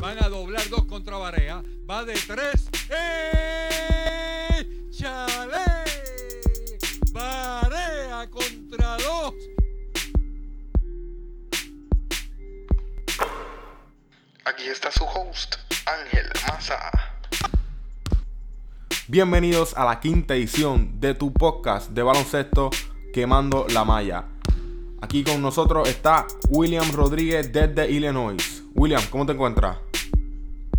Van a doblar dos contra Barea. Va de tres. ¡Eh! ¡Chale! Barea contra dos. Aquí está su host, Ángel Maza. Bienvenidos a la quinta edición de tu podcast de baloncesto Quemando la Malla. Aquí con nosotros está William Rodríguez desde Illinois. William, ¿cómo te encuentras?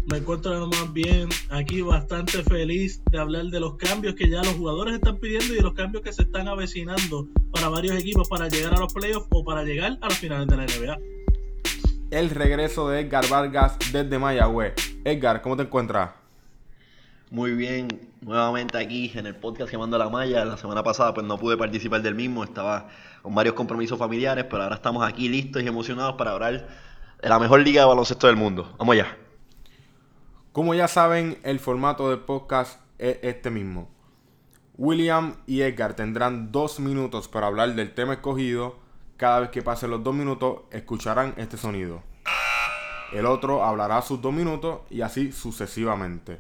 Me encuentro lo más bien aquí bastante feliz de hablar de los cambios que ya los jugadores están pidiendo y de los cambios que se están avecinando para varios equipos para llegar a los playoffs o para llegar a las finales de la NBA. El regreso de Edgar Vargas desde Mayagüez. Edgar, ¿cómo te encuentras? Muy bien, nuevamente aquí en el podcast Quemando la Malla. La semana pasada pues no pude participar del mismo, estaba con varios compromisos familiares, pero ahora estamos aquí listos y emocionados para hablar de la mejor liga de baloncesto del mundo. Vamos allá. Como ya saben, el formato del podcast es este mismo. William y Edgar tendrán dos minutos para hablar del tema escogido. Cada vez que pasen los dos minutos, escucharán este sonido. El otro hablará sus dos minutos y así sucesivamente.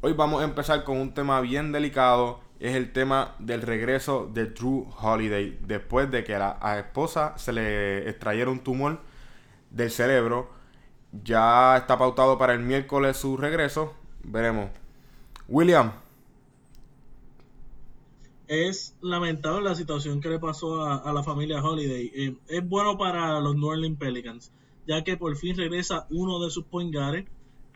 Hoy vamos a empezar con un tema bien delicado. Es el tema del regreso de Drew Holiday. Después de que a la esposa se le extrayera un tumor del cerebro. Ya está pautado para el miércoles su regreso. Veremos. William. Es lamentable la situación que le pasó a, la familia Holiday. Eh, es bueno para los New Orleans Pelicans, ya que por fin regresa uno de sus point.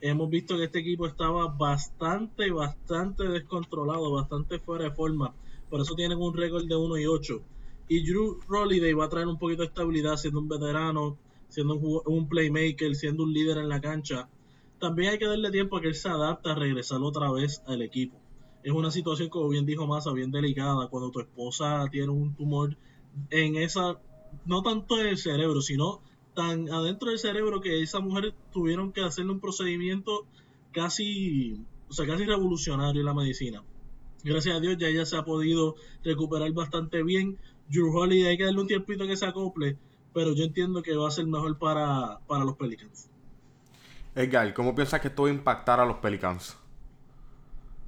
Hemos visto que este equipo estaba bastante, bastante descontrolado, bastante fuera de forma. Por eso tienen un récord de 1 y 8. Y Drew Holiday va a traer un poquito de estabilidad siendo un veterano, siendo un, un, playmaker, siendo un líder en la cancha. También hay que darle tiempo a que él se adapte a regresar otra vez al equipo. Es una situación, como bien dijo Massa, bien delicada. Cuando tu esposa tiene un tumor en esa, no tanto en el cerebro, sino tan adentro del cerebro que esa mujer tuvieron que hacerle un procedimiento casi, o sea, casi revolucionario en la medicina. Gracias a Dios ya ella se ha podido recuperar bastante bien. Drew Holiday hay que darle un tiempito que se acople, pero yo entiendo que va a ser mejor para, para los Pelicans. Edgar, ¿cómo piensas que esto va a impactar a los Pelicans?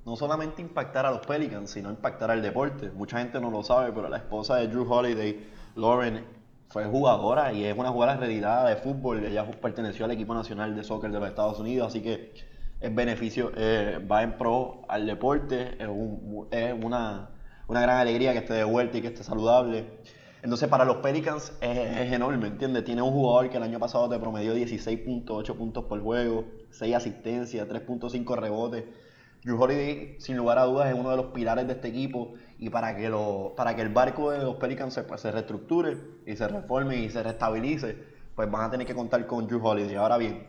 No solamente impactar a los Pelicans, sino impactar al deporte. Mucha gente no lo sabe, pero la esposa de Drew Holiday, Lauren, fue jugadora y es una jugadora retirada de fútbol. Ella perteneció al equipo nacional de soccer de los Estados Unidos, así que es beneficio, eh, va en pro al deporte. Es, un, es una, una gran alegría que esté de vuelta y que esté saludable. Entonces, para los Pelicans es, es, enorme, ¿entiendes? Tiene un jugador que el año pasado te promedió 16.8 puntos por juego, 6 asistencias, 3.5 rebotes. Drew Holiday, sin lugar a dudas, es uno de los pilares de este equipo y para que, lo, para que el barco de los Pelicans se, pues, reestructure y se reforme y se restabilice, pues van a tener que contar con Drew Holiday. Ahora bien,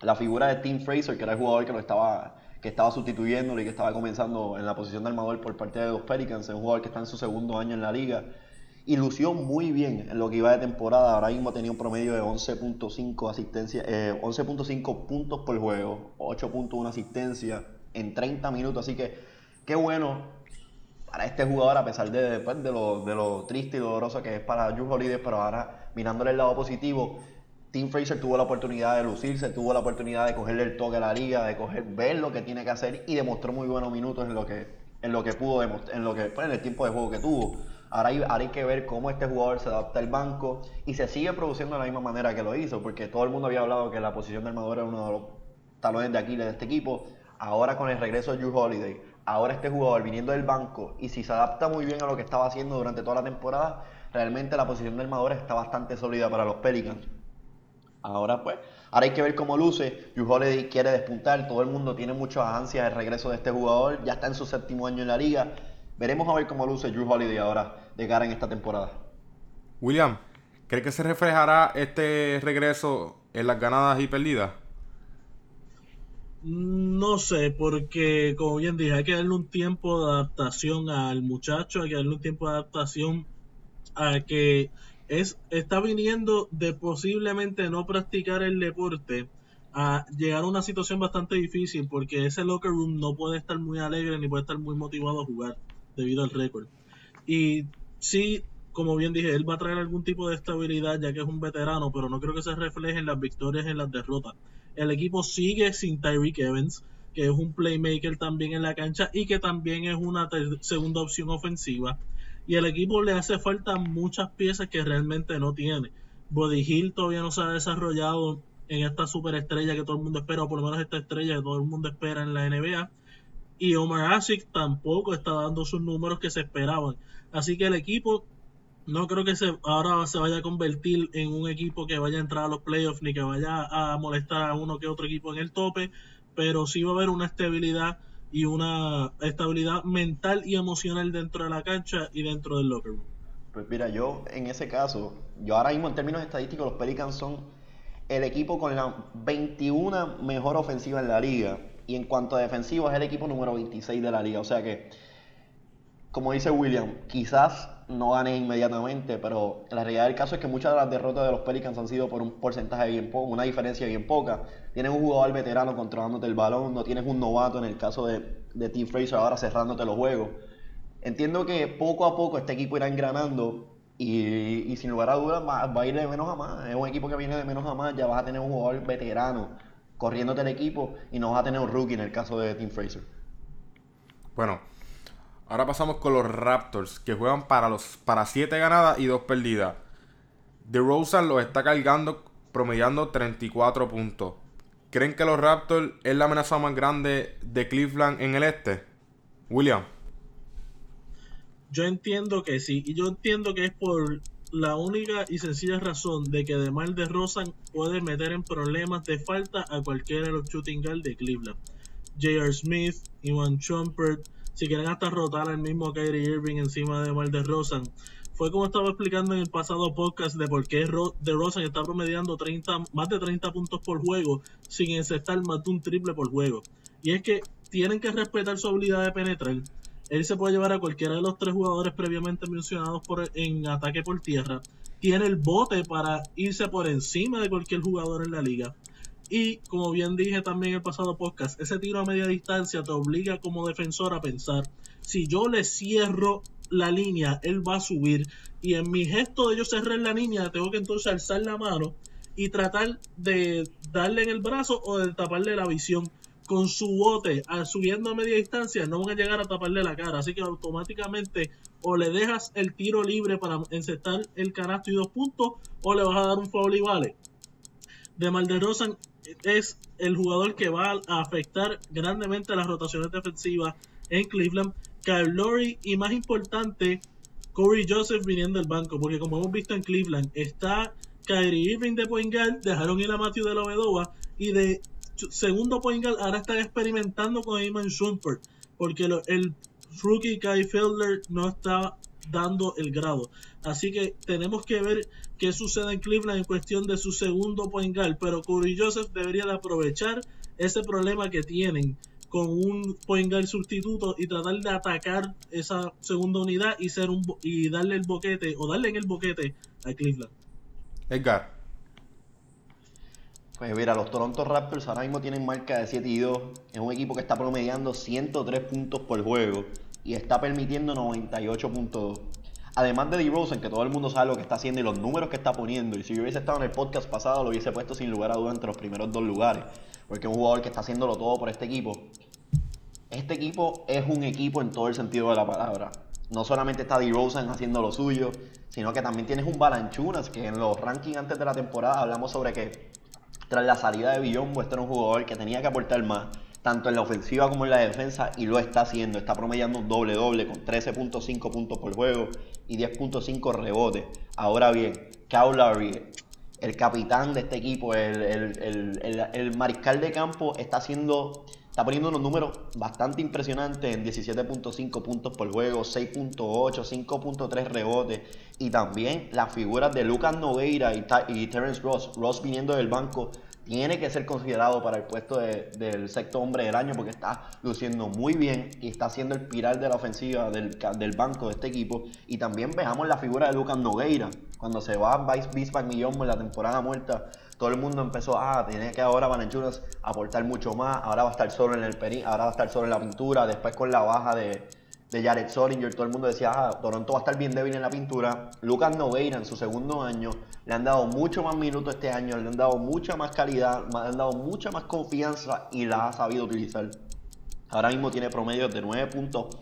la figura de Tim Fraser, que era el jugador que lo estaba que estaba sustituyéndolo y que estaba comenzando en la posición de armador por parte de los Pelicans, es un jugador que está en su segundo año en la liga y muy bien en lo que iba de temporada. Ahora mismo tenía un promedio de 11.5 asistencia, eh, 11.5 puntos por juego, 8.1 asistencia en 30 minutos. Así que qué bueno para este jugador, a pesar de, después de, lo, de lo triste y doloroso que es para Drew Holiday, pero ahora mirándole el lado positivo. Tim Fraser tuvo la oportunidad de lucirse, tuvo la oportunidad de cogerle el toque a la liga, de coger, ver lo que tiene que hacer y demostró muy buenos minutos en lo que, en lo que pudo en lo que, pues, en el tiempo de juego que tuvo. Ahora hay, que ver cómo este jugador se adapta al banco y se sigue produciendo de la misma manera que lo hizo, porque todo el mundo había hablado que la posición de armador era uno de los talones de Aquiles de este equipo. Ahora con el regreso de Drew Holiday, ahora este jugador viniendo del banco y si se adapta muy bien a lo que estaba haciendo durante toda la temporada, realmente la posición de armador está bastante sólida para los Pelicans. Ahora pues, ahora hay que ver cómo luce. Drew Holiday quiere despuntar, todo el mundo tiene muchas ansias del regreso de este jugador, ya está en su séptimo año en la liga. Veremos a ver cómo luce Drew Holiday ahora de cara en esta temporada. William, ¿cree que se reflejará este regreso en las ganadas y perdidas? No No sé, porque como bien dije, hay que darle un tiempo de adaptación al muchacho, hay que darle un tiempo de adaptación a que es está viniendo de posiblemente no practicar el deporte a llegar a una situación bastante difícil porque ese locker room no puede estar muy alegre ni puede estar muy motivado a jugar debido al récord. Y sí, como bien dije, él va a traer algún tipo de estabilidad ya que es un veterano, pero no creo que se refleje en las victorias, en las derrotas. El equipo sigue sin Tyreek Evans, que es un playmaker también en la cancha y que también es una segunda opción ofensiva. Y el equipo le hace falta muchas piezas que realmente no tiene. Body Hill todavía no se ha desarrollado en esta superestrella que todo el mundo espera, o por lo menos esta estrella que todo el mundo espera en la NBA. Y Omar Asik tampoco está dando sus números que se esperaban. Así que el equipo no creo que se, ahora se vaya a convertir en un equipo que vaya a entrar a los playoffs ni que vaya a molestar a uno que otro equipo en el tope, pero sí va a haber una estabilidad y una estabilidad mental y emocional dentro de la cancha y dentro del locker room. Pues mira, yo en ese caso, yo ahora mismo en términos estadísticos, los Pelicans son el equipo con la 21 mejor ofensiva en la liga. Y en cuanto a defensivo, es el equipo número 26 de la liga. O sea que, como dice William, quizás no gane inmediatamente, pero la realidad del caso es que muchas de las derrotas de los Pelicans han sido por un porcentaje bien poco, una diferencia bien poca. Tienes un jugador veterano controlándote el balón, no tienes un novato en el caso de, de Tim Fraser ahora cerrándote los juegos. Entiendo que poco a poco este equipo irá engranando y, sin lugar a dudas va, a ir de menos a más. Es un equipo que viene de menos a más. Ya vas a tener un jugador veterano corriéndote el equipo y no vas a tener un rookie en el caso de Tim Fraser. Bueno, ahora pasamos con los Raptors que juegan para los para 7 ganadas y 2 perdidas. The Rosen los está cargando promediando 34 puntos. ¿Creen que los Raptors es la amenaza más grande de Cleveland en el este? William. Yo entiendo que sí, y yo entiendo que es por la única y sencilla razón de que DeMar DeRozan puede meter en problemas de falta a cualquiera de los shooting guard de Cleveland. J.R. Smith, Ivan Chumpert, si quieren hasta rotar al mismo Kyrie Irving encima de DeMar DeRozan. Fue como estaba explicando en el pasado podcast de por qué DeRozan está promediando 30, más de 30 puntos por juego sin encestar más de un triple por juego. Y es que tienen que respetar su habilidad de penetrar él se puede llevar a cualquiera de los tres jugadores previamente mencionados por, en ataque por tierra. Tiene el bote para irse por encima de cualquier jugador en la liga. Y como bien dije también en el pasado podcast, ese tiro a media distancia te obliga como defensor a pensar, si yo le cierro la línea, él va a subir. Y en mi gesto de yo cerrar la línea, tengo que entonces alzar la mano y tratar de darle en el brazo o de taparle la visión con su bote subiendo a media distancia no van a llegar a taparle la cara. Así que automáticamente o le dejas el tiro libre para encestar el canasto y dos puntos o le vas a dar un foul y vale. De Malderosan es el jugador que va a afectar grandemente las rotaciones defensivas en Cleveland. Kyle Lowry y más importante, Corey Joseph viniendo del banco. Porque como hemos visto en Cleveland, está Kyrie Irving de point dejaron ir a Matthew de la Vedova y de segundo point ahora están experimentando con Eamon Shumpert porque el rookie Kai Felder no está dando el grado. Así que tenemos que ver qué sucede en Cleveland en cuestión de su segundo point pero Corey Joseph debería de aprovechar ese problema que tienen con un point sustituto y tratar de atacar esa segunda unidad y ser un y darle el boquete o darle en el boquete a Cleveland. Edgar. Pues mira, los Toronto Raptors ahora mismo tienen marca de 7 y 2. Es un equipo que está promediando 103 puntos por juego y está permitiendo 98.2. Además de DeRozan, que todo el mundo sabe lo que está haciendo y los números que está poniendo. Y si yo hubiese estado en el podcast pasado, lo hubiese puesto sin lugar a duda entre los primeros dos lugares. Porque es un jugador que está haciéndolo todo por este equipo. Este equipo es un equipo en todo el sentido de la palabra. No solamente está DeRozan haciendo lo suyo, sino que también tienes un Balanchunas, que en los rankings antes de la temporada hablamos sobre que tras la salida de Billon, este un jugador que tenía que aportar más, tanto en la ofensiva como en la defensa, y lo está haciendo. Está promediando un doble-doble con 13.5 puntos por juego y 10.5 rebotes. Ahora bien, Lowry, el capitán de este equipo, el, el, mariscal de campo, está haciendo está poniendo unos números bastante impresionantes en 17.5 puntos por juego, 6.8, 5.3 rebotes y también las figuras de Lucas Nogueira y, y Terence Ross, Ross viniendo del banco tiene que ser considerado para el puesto de- del sexto hombre del año porque está luciendo muy bien y está siendo el pilar de la ofensiva del, del banco de este equipo. Y también veamos la figura de Lucas Nogueira. Cuando se va Vice Bismarck Millón en la temporada muerta, todo el mundo empezó, ah, tiene que ahora Valenchunas aportar mucho más, ahora va a estar solo en el peri, ahora va a estar solo en la pintura, después con la baja de, Jared Solinger, todo el mundo decía, ah, Toronto va a estar bien débil en la pintura. Lucas Nogueira en su segundo año le han dado mucho más minutos este año, le han dado mucha más calidad, le han dado mucha más confianza y la ha sabido utilizar. Ahora mismo tiene promedios de 9 puntos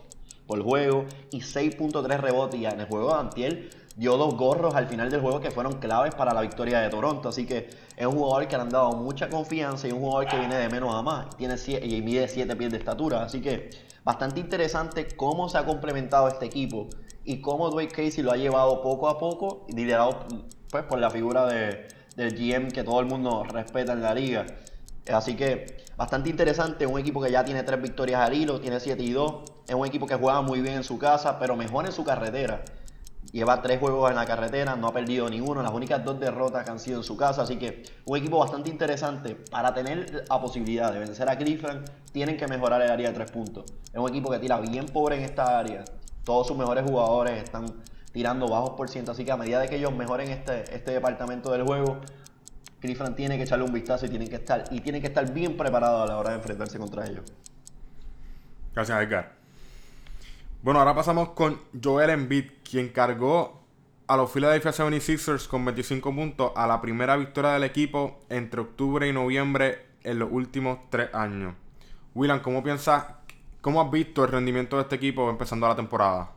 por juego y 6.3 rebotes. Y en el juego de Antiel dio dos gorros al final del juego que fueron claves para la victoria de Toronto. Así que es un jugador que le han dado mucha confianza y un jugador que viene de menos a más. Tiene y mide 7 pies de estatura. Así que bastante interesante cómo se ha complementado este equipo y cómo Dwayne Casey lo ha llevado poco a poco, liderado pues, por la figura de, del GM que todo el mundo respeta en la liga. Así que bastante interesante, un equipo que ya tiene tres victorias al hilo, tiene 7 y 2, es un equipo que juega muy bien en su casa, pero mejor en su carretera. Lleva tres juegos en la carretera, no ha perdido ninguno, las únicas dos derrotas que han sido en su casa, así que un equipo bastante interesante. Para tener la posibilidad de vencer a Cleveland, tienen que mejorar el área de tres puntos. Es un equipo que tira bien pobre en esta área, todos sus mejores jugadores están tirando bajos por ciento, así que a medida de que ellos mejoren este, este departamento del juego, Cleveland tiene que echarle un vistazo y tienen que estar y tienen que estar bien preparados a la hora de enfrentarse contra ellos. Gracias, Edgar. Bueno, ahora pasamos con Joel Embiid, quien cargó a los Philadelphia 76ers con 25 puntos a la primera victoria del equipo entre octubre y noviembre en los últimos tres años. William, ¿cómo piensas, cómo has visto el rendimiento de este equipo empezando la temporada?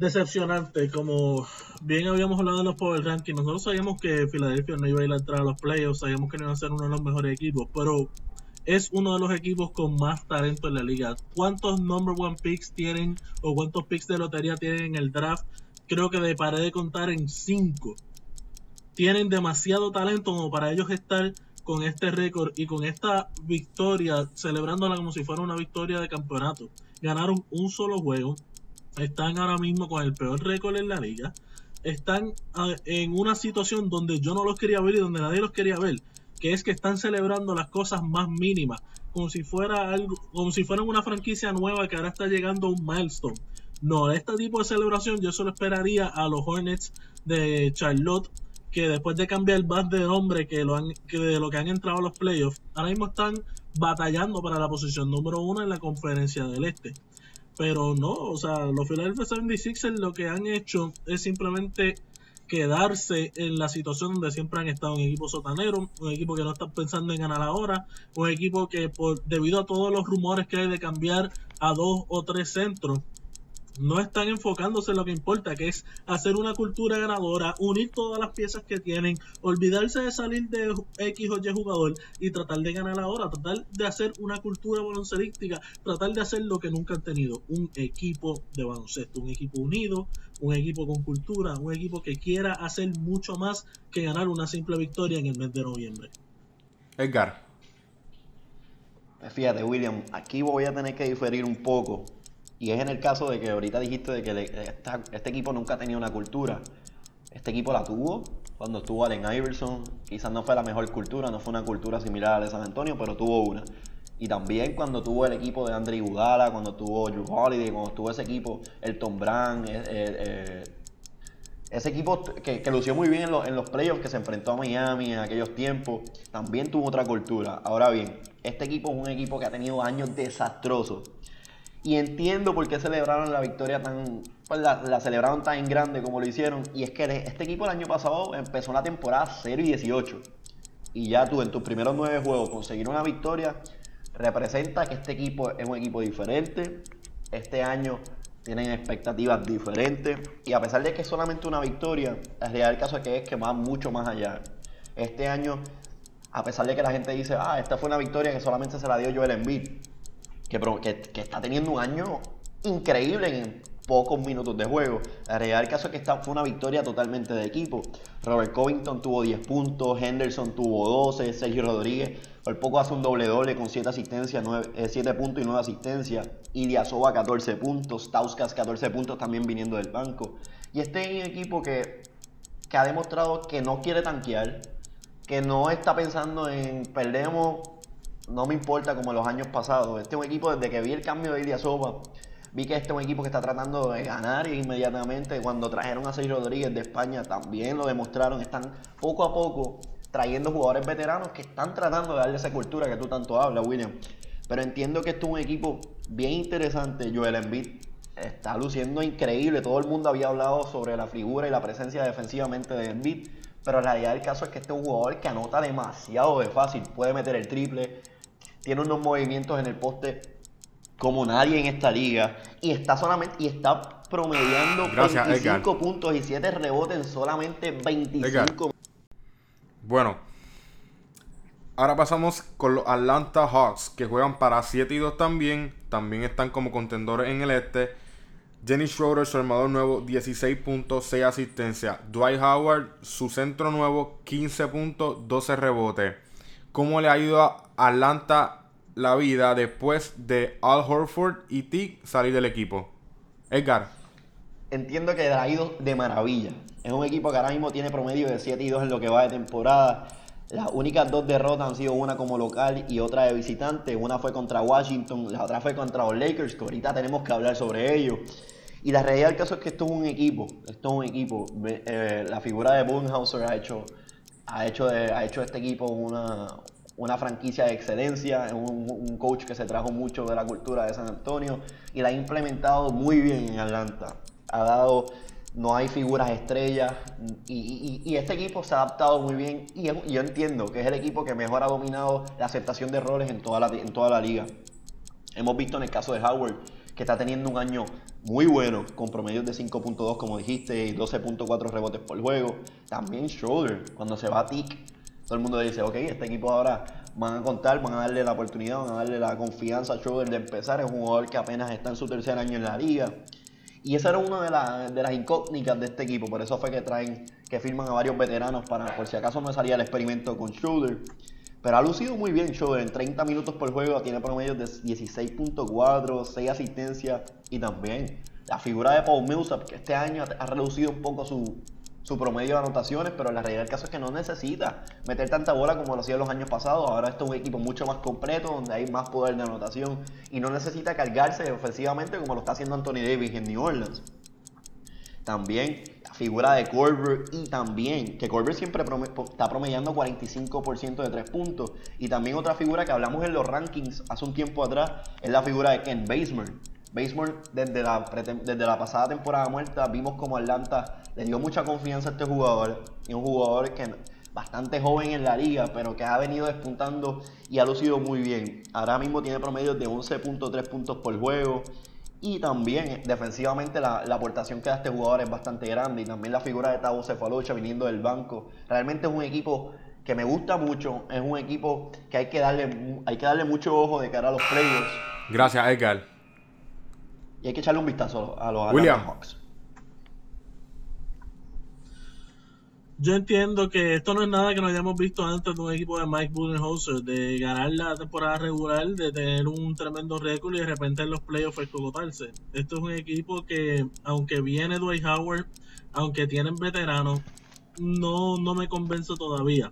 Decepcionante, como bien habíamos hablado en los Power Rankings, nosotros sabíamos que Filadelfia no iba a ir a entrar a los playoffs, sabíamos que no iba a ser uno de los mejores equipos, pero es uno de los equipos con más talento en la liga. ¿Cuántos number one picks tienen o cuántos picks de lotería tienen en el draft? Creo que de paré de contar en 5. Tienen demasiado talento como para ellos estar con este récord y con esta victoria, celebrándola como si fuera una victoria de campeonato. Ganaron un solo juego, están ahora mismo con el peor récord en la liga. Están ah, en una situación donde yo no los quería ver y donde nadie los quería ver, que es que están celebrando las cosas más mínimas, como si fuera algo, como si fueran una franquicia nueva que ahora está llegando a un milestone. No, este tipo de celebración yo solo esperaría a los Hornets de Charlotte, que después de cambiar más de nombre que, lo han, que de lo que han entrado a los playoffs, ahora mismo están batallando para la posición número uno en la conferencia del este. Pero no, o sea, los Philadelphia 76ers lo que han hecho es simplemente quedarse en la situación donde siempre han estado un equipo sotanero, un equipo que no está pensando en ganar ahora, un equipo que por debido a todos los rumores que hay de cambiar a dos o tres centros, no están enfocándose en lo que importa, que es hacer una cultura ganadora, unir todas las piezas que tienen, olvidarse de salir de X o Y jugador y tratar de ganar ahora, tratar de hacer una cultura baloncelística, tratar de hacer lo que nunca han tenido, un equipo de baloncesto, un equipo unido, un equipo con cultura, un equipo que quiera hacer mucho más que ganar una simple victoria en el mes de noviembre. Edgar. Fíjate, William, aquí voy a tener que diferir un poco. Y es en el caso de que ahorita dijiste de que este equipo nunca tenido una cultura. Este equipo la tuvo cuando estuvo Allen Iverson. Quizás no fue la mejor cultura, no fue una cultura similar a la de San Antonio, pero tuvo una. Y también cuando tuvo el equipo de Andre Iguodala, cuando tuvo Drew Holiday, cuando tuvo ese equipo, Elton Brand, eh, eh, eh, ese equipo que, que lució muy bien en, los- en los playoffs, que se enfrentó a Miami en aquellos tiempos, también tuvo otra cultura. Ahora bien, este equipo es un equipo que ha tenido años desastrosos. Y entiendo por qué celebraron la victoria tan. Pues la, celebraron tan grande como lo hicieron. Y es que este equipo el año pasado empezó la temporada 0 y 18. Y ya tú en tus primeros nueve juegos conseguir una victoria representa que este equipo es un equipo diferente. Este año tienen expectativas diferentes. Y a pesar de que es solamente una victoria, realidad del caso es que es que va mucho más allá. Este año, a pesar de que la gente dice, ah, esta fue una victoria que solamente se la dio Joel Embiid que, está teniendo un año increíble en pocos minutos de juego. La realidad del caso es que esta fue una victoria totalmente de equipo. Robert Covington tuvo 10 puntos, Henderson tuvo 12, Sergio Rodríguez por poco hace un doble doble con 7 asistencias, 7 puntos y 9 asistencias. Idiazova 14 puntos, Tauskas 14 puntos también viniendo del banco. Y este es un equipo que, que ha demostrado que no quiere tanquear, que no está pensando en perdemos, no me importa como los años pasados. Este es un equipo, desde que vi el cambio de Ilya Sopa, vi que este es un equipo que está tratando de ganar inmediatamente. Cuando trajeron a Sergio Rodríguez de España también lo demostraron. Están poco a poco trayendo jugadores veteranos que están tratando de darle esa cultura que tú tanto hablas, William. Pero entiendo que esto es un equipo bien interesante. Joel Embiid está luciendo increíble. Todo el mundo había hablado sobre la figura y la presencia defensivamente de Embiid. Pero la realidad del caso es que este es un jugador que anota demasiado de fácil. Puede meter el triple. Tiene unos movimientos en el poste como nadie en esta liga. Y está solamente y está promediando 25 puntos y 7 rebotes en solamente 25 Bueno, Ahora pasamos con los Atlanta Hawks, que juegan para 7 y 2 también. También están como contendores en el este. Jenny Schroeder, su armador nuevo, 16 puntos, 6 asistencias. Dwight Howard, su centro nuevo, 15 puntos, 12 rebotes. ¿Cómo le ha ido a Atlanta la vida después de Al Horford y Tick salir del equipo? Edgar. Entiendo que ha ido de maravilla. Es un equipo que ahora mismo tiene promedio de 7 y 2 en lo que va de temporada. Las únicas dos derrotas han sido una como local y otra de visitante. Una fue contra Washington, la otra fue contra los Lakers, que ahorita tenemos que hablar sobre ello. Y la realidad del caso es que esto es un equipo. Esto es un equipo. Eh, la figura de Budenhauser ha hecho, ha hecho, de, ha hecho este equipo una, una franquicia de excelencia. Un, un coach que se trajo mucho de la cultura de San Antonio y la ha implementado muy bien en Atlanta. Ha dado no hay figuras estrellas y, este equipo se ha adaptado muy bien y yo entiendo que es el equipo que mejor ha dominado la aceptación de errores en toda la, en toda la liga. Hemos visto en el caso de Howard que está teniendo un año muy bueno con promedios de 5.2 como dijiste y 12.4 rebotes por juego. También Schroeder, cuando se va a TIC, todo el mundo dice, ok, este equipo ahora van a contar, van a darle la oportunidad, van a darle la confianza a Schroeder de empezar. Es un jugador que apenas está en su tercer año en la liga. Y esa era una de, las incógnitas de este equipo. Por eso fue que traen, que firman a varios veteranos para, por si acaso no salía el experimento con Schroeder. Pero ha lucido muy bien Schroeder. En 30 minutos por juego tiene promedios de 16.4, 6 asistencias. Y también la figura de Paul Millsap, que este año ha reducido un poco su, su promedio de anotaciones, pero la realidad del caso es que no necesita meter tanta bola como lo hacía los años pasados. Ahora esto es un equipo mucho más completo, donde hay más poder de anotación y no necesita cargarse ofensivamente como lo está haciendo Anthony Davis en New Orleans. También la figura de Corber y también que Corber siempre está promediando 45% de tres puntos. Y también otra figura que hablamos en los rankings hace un tiempo atrás es la figura de Ken Basemore. Basemore desde la, desde la pasada temporada muerta vimos como Atlanta le dio mucha confianza a este jugador. Y un jugador que bastante joven en la liga, pero que ha venido despuntando y ha lucido muy bien. Ahora mismo tiene promedios de 11.3 puntos por juego. Y también defensivamente la, aportación que da este jugador es bastante grande. Y también la figura de Tavo Cefalocha viniendo del banco. Realmente es un equipo que me gusta mucho. Es un equipo que hay que darle, hay que darle mucho ojo de cara a los players. Gracias, Edgar. Y hay que echarle un vistazo a los William. Hawks. Yo entiendo que esto no es nada que no hayamos visto antes de un equipo de Mike Budenholzer, de ganar la temporada regular, de tener un tremendo récord y de repente en los playoffs escogotarse. Esto es un equipo que, aunque viene Dwight Howard, aunque tienen veteranos, no, no me convence todavía.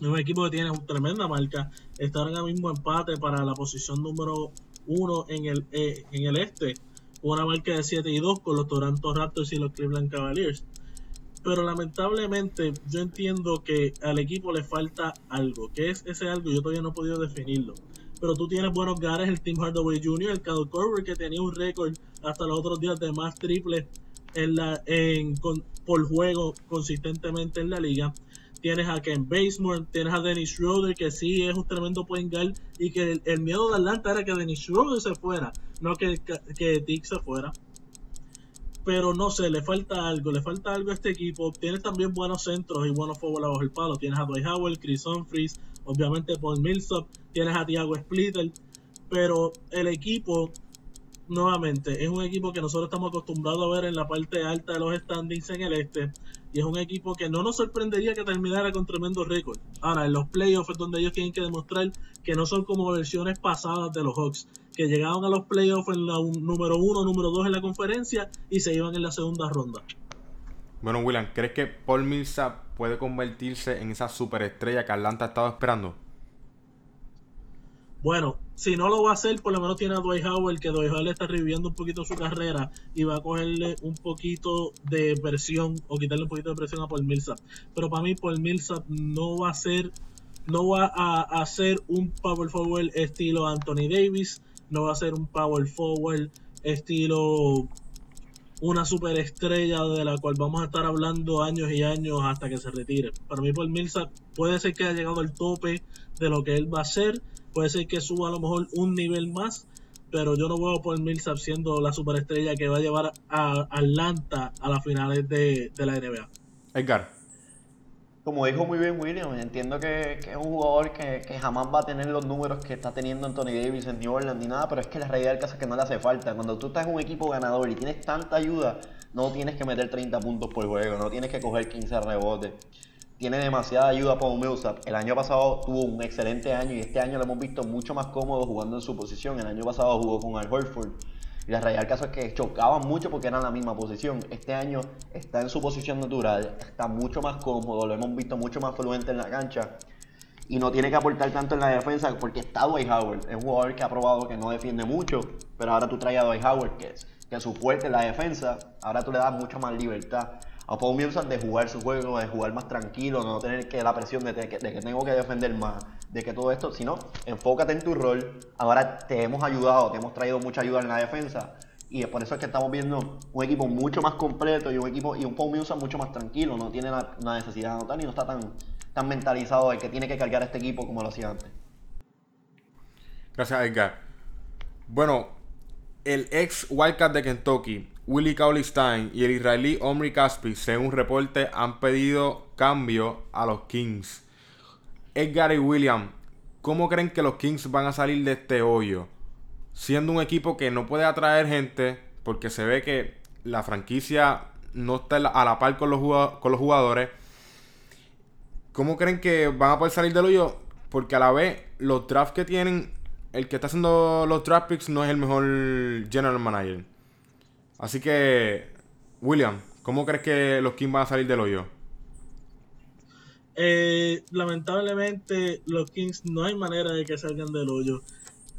Es un equipo que tiene una tremenda marca. Está ahora mismo empate para la posición número uno en el, eh, en el este. Una marca de 7 y 2 con los Toronto Raptors y los Cleveland Cavaliers pero lamentablemente yo entiendo que al equipo le falta algo. ¿Qué es ese algo? Yo todavía no he podido definirlo. Pero tú tienes buenos gares, el Team Hardaway Jr., el Cal Corber, que tenía un récord hasta los otros días de más triples en la, en, por juego consistentemente en la liga. Tienes a Ken Basemore, tienes a Dennis Schroeder, que sí es un tremendo point guard, y que el, miedo de Atlanta era que Dennis Schroeder se fuera, no que, que Dick se fuera pero no sé, le falta algo, le falta algo a este equipo. Tienes también buenos centros y buenos fuegos bajo el palo. Tienes a Dwight Howell, Chris Humphries, obviamente Paul Millsap, tienes a Thiago Splitter, pero el equipo nuevamente, es un equipo que nosotros estamos acostumbrados a ver en la parte alta de los standings en el este. Y es un equipo que no nos sorprendería que terminara con tremendo récord. Ahora, en los playoffs es donde ellos tienen que demostrar que no son como versiones pasadas de los Hawks, que llegaban a los playoffs en la número uno, número dos en la conferencia y se iban en la segunda ronda. Bueno, William, ¿crees que Paul Millsap puede convertirse en esa superestrella que Atlanta ha estado esperando? Bueno, si no lo va a hacer, por lo menos tiene a Dwight Howard, que Dwight Howard está reviviendo un poquito su carrera y va a cogerle un poquito de presión o quitarle un poquito de presión a Paul Millsap. Pero para mí, Paul Millsap no va a ser, no va a hacer un power forward estilo Anthony Davis, no va a ser un power forward estilo una superestrella de la cual vamos a estar hablando años y años hasta que se retire. Para mí, Paul Millsap puede ser que haya llegado al tope de lo que él va a ser Puede ser que suba a lo mejor un nivel más, pero yo no veo a Paul Millsap siendo la superestrella que va a llevar a Atlanta a las finales de, la NBA. Edgar. Como dijo muy bien William, entiendo que, es un jugador que, jamás va a tener los números que está teniendo Anthony Davis en New Orleans ni nada, pero es que la realidad del caso es que no le hace falta. Cuando tú estás en un equipo ganador y tienes tanta ayuda, no tienes que meter 30 puntos por juego, no tienes que coger 15 rebotes tiene demasiada ayuda Paul Millsap. El año pasado tuvo un excelente año y este año lo hemos visto mucho más cómodo jugando en su posición. El año pasado jugó con Al Horford. Y la realidad del caso es que chocaban mucho porque eran la misma posición. Este año está en su posición natural, está mucho más cómodo, lo hemos visto mucho más fluente en la cancha. Y no tiene que aportar tanto en la defensa porque está Dwight Howard. Es un jugador que ha probado que no defiende mucho, pero ahora tú traes a Dwight Howard, que es, que es su fuerte en la defensa. Ahora tú le das mucha más libertad a Paul Millsap de jugar su juego, de jugar más tranquilo, no tener que la presión de, que, tengo que defender más, de que todo esto, sino enfócate en tu rol. Ahora te hemos ayudado, te hemos traído mucha ayuda en la defensa y por eso es que estamos viendo un equipo mucho más completo y un equipo y un Paul Millsap mucho más tranquilo, no tiene la, necesidad de anotar y no está tan, tan mentalizado de que tiene que cargar este equipo como lo hacía antes. Gracias, Edgar. Bueno, el ex Wildcat de Kentucky, Willie Cauley Stein y el israelí Omri Caspi, según reporte, han pedido cambio a los Kings. Edgar y William, ¿cómo creen que los Kings van a salir de este hoyo? Siendo un equipo que no puede atraer gente, porque se ve que la franquicia no está a la par con los, jugadores. ¿Cómo creen que van a poder salir del hoyo? Porque a la vez, los drafts que tienen, el que está haciendo los draft picks no es el mejor general manager. Así que, William, ¿cómo crees que los Kings van a salir del hoyo? Eh, lamentablemente, los Kings no hay manera de que salgan del hoyo.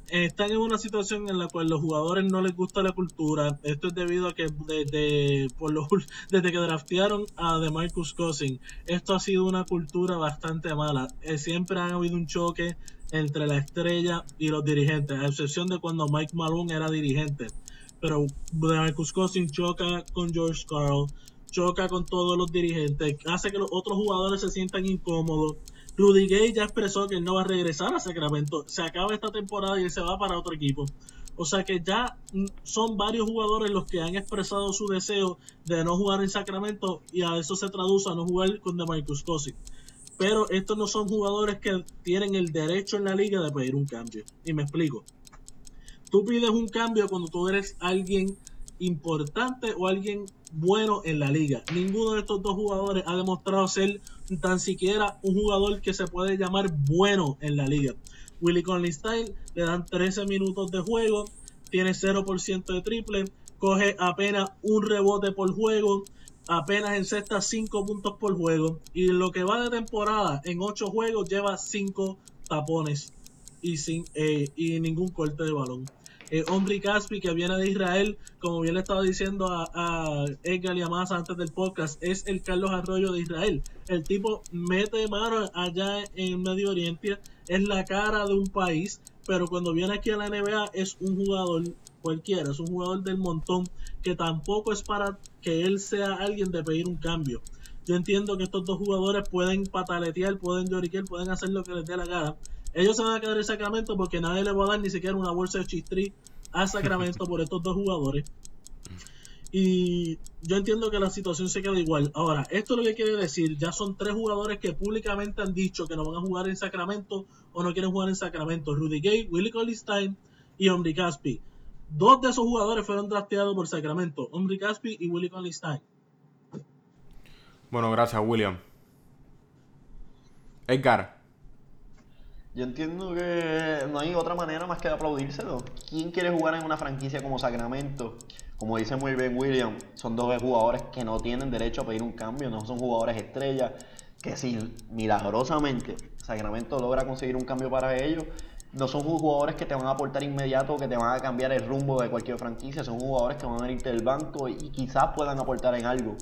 Están en una situación en la cual los jugadores no les gusta la cultura. Esto es debido a que desde, por desde que draftearon a DeMarcus Cousins, esto ha sido una cultura bastante mala. Eh, siempre ha habido un choque entre la estrella y los dirigentes, a excepción de cuando Mike Malone era dirigente pero Marcus Cousins choca con George Carl, choca con todos los dirigentes, hace que los otros jugadores se sientan incómodos. Rudy Gay ya expresó que él no va a regresar a Sacramento. Se acaba esta temporada y él se va para otro equipo. O sea que ya son varios jugadores los que han expresado su deseo de no jugar en Sacramento y a eso se traduce a no jugar con DeMarcus Cousins. Pero estos no son jugadores que tienen el derecho en la liga de pedir un cambio. Y me explico. Tú pides un cambio cuando tú eres alguien importante o alguien bueno en la liga. Ninguno de estos dos jugadores ha demostrado ser tan siquiera un jugador que se puede llamar bueno en la liga. Willie Conley Style le dan 13 minutos de juego, tiene 0% de triple, coge apenas un rebote por juego, apenas encesta 5 puntos por juego y lo que va de temporada en 8 juegos lleva 5 tapones y, sin, eh, y ningún corte de balón eh, Omri Caspi, que viene de Israel, como bien le estaba diciendo a, Edgar y a antes del podcast, es el Carlos Arroyo de Israel. El tipo mete mano allá en Medio Oriente, es la cara de un país, pero cuando viene aquí a la NBA es un jugador cualquiera, es un jugador del montón que tampoco es para que él sea alguien de pedir un cambio. Yo entiendo que estos dos jugadores pueden pataletear, pueden lloriquear, pueden hacer lo que les dé la gana, ellos se van a quedar en Sacramento porque nadie le va a dar ni siquiera una bolsa de chistri a Sacramento por estos dos jugadores. Y yo entiendo que la situación se queda igual. Ahora, esto lo que quiere decir, ya son tres jugadores que públicamente han dicho que no van a jugar en Sacramento o no quieren jugar en Sacramento. Rudy Gay, Willie Collistein y Omri Caspi. Dos de esos jugadores fueron drafteados por Sacramento, Omri Caspi y Willie Collistein. Bueno, gracias William. Edgar, yo entiendo que no hay otra manera más que de aplaudírselo. ¿Quién quiere jugar en una franquicia como Sacramento? Como dice muy bien William, son dos jugadores que no tienen derecho a pedir un cambio, no son jugadores estrellas, que si milagrosamente Sacramento logra conseguir un cambio para ellos, no son jugadores que te van a aportar inmediato o que te van a cambiar el rumbo de cualquier franquicia, son jugadores que van a venir del banco y quizás puedan aportar en algo.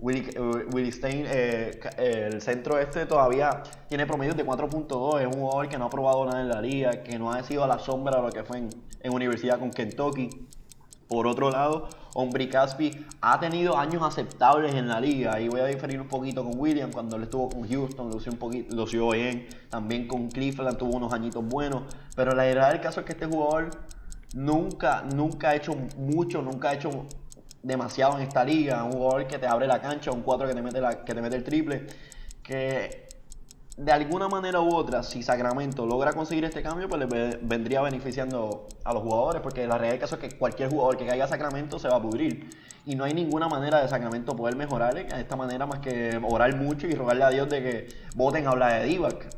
Willy, eh, Stein, eh, el centro este todavía tiene promedios de 4.2, es un jugador que no ha probado nada en la liga, que no ha sido a la sombra de lo que fue en, en universidad con Kentucky. Por otro lado, Omri Caspi ha tenido años aceptables en la liga. Y voy a diferir un poquito con William cuando él estuvo con Houston, lució un poquito, bien. También con Cleveland tuvo unos añitos buenos. Pero la verdad del caso es que este jugador nunca, nunca ha hecho mucho, nunca ha hecho demasiado en esta liga. Un jugador que te abre la cancha, un 4 que te mete, la, que te mete el triple. Que de alguna manera u otra, si Sacramento logra conseguir este cambio, pues le vendría beneficiando a los jugadores, porque la realidad del caso es que cualquier jugador que caiga a Sacramento se va a pudrir. Y no hay ninguna manera de Sacramento poder mejorar de esta manera más que orar mucho y rogarle a Dios de que voten a Vlade Divac.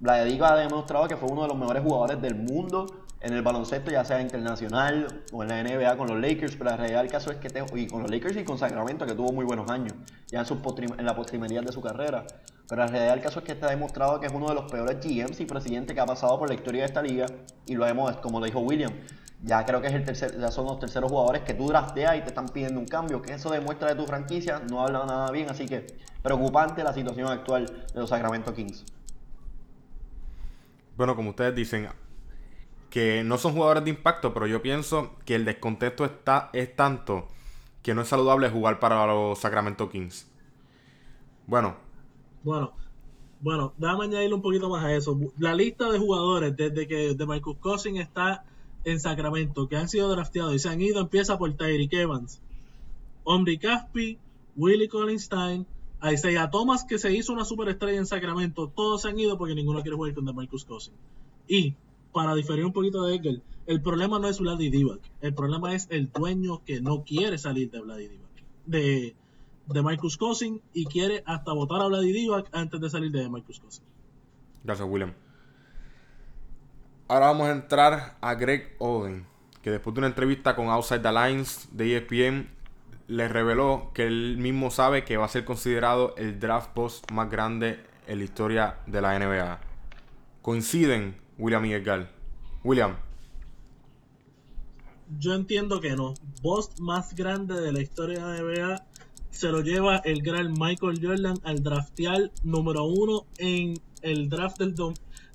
Vlade Divac ha demostrado que fue uno de los mejores jugadores del mundo en el baloncesto, ya sea internacional o en la NBA con los Lakers, pero la realidad del caso es que y con los Lakers y con Sacramento, que tuvo muy buenos años, ya en, en la postrimería de su carrera. Pero la realidad del caso es que está demostrado que es uno de los peores GMs y presidentes que ha pasado por la historia de esta liga. Y lo hemos, como lo dijo William, ya creo que es el tercer, ya son los terceros jugadores que tú drafteas y te están pidiendo un cambio. Que eso demuestra de tu franquicia, no habla nada bien. Así que preocupante la situación actual de los Sacramento Kings. Bueno, como ustedes dicen, que no son jugadores de impacto, pero yo pienso que el descontexto está, es tanto que no es saludable jugar para los Sacramento Kings. Bueno, bueno, bueno, déjame añadirle un poquito más a eso. La lista de jugadores desde que de Michael Cousins está en Sacramento, que han sido drafteados y se han ido, empieza por Tyreek Evans, Omri Caspi, Willie Collinstein, Isaiah Thomas, que se hizo una superestrella en Sacramento. Todos se han ido porque ninguno quiere jugar con Michael Cousins. Y, para diferir un poquito de Ekel, el problema no es Vladi Divac. El problema es el dueño que no quiere salir de Vladi Divac. De, de Marcus Cousins y quiere hasta votar a Vladi Divac antes de salir de Marcus Cousins. Gracias, William. Ahora vamos a entrar a Greg Oden, que después de una entrevista con Outside the Lines de ESPN, le reveló que él mismo sabe que va a ser considerado el draft post más grande en la historia de la NBA. ¿Coinciden William y? William. Yo entiendo que no. Post más grande de la historia de NBA se lo lleva el gran Michael Jordan al draftear número uno en el draft del,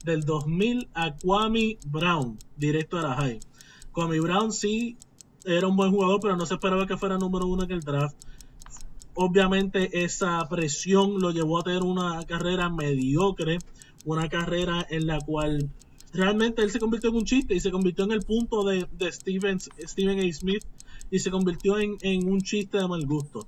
del 2000 a Kwame Brown, directo a la high. Kwame Brown sí era un buen jugador, pero no se esperaba que fuera número uno en el draft. Obviamente esa presión lo llevó a tener una carrera mediocre, una carrera en la cual realmente él se convirtió en un chiste y se convirtió en el punto de, de Steven, Steven A. Smith y se convirtió en, un chiste de mal gusto.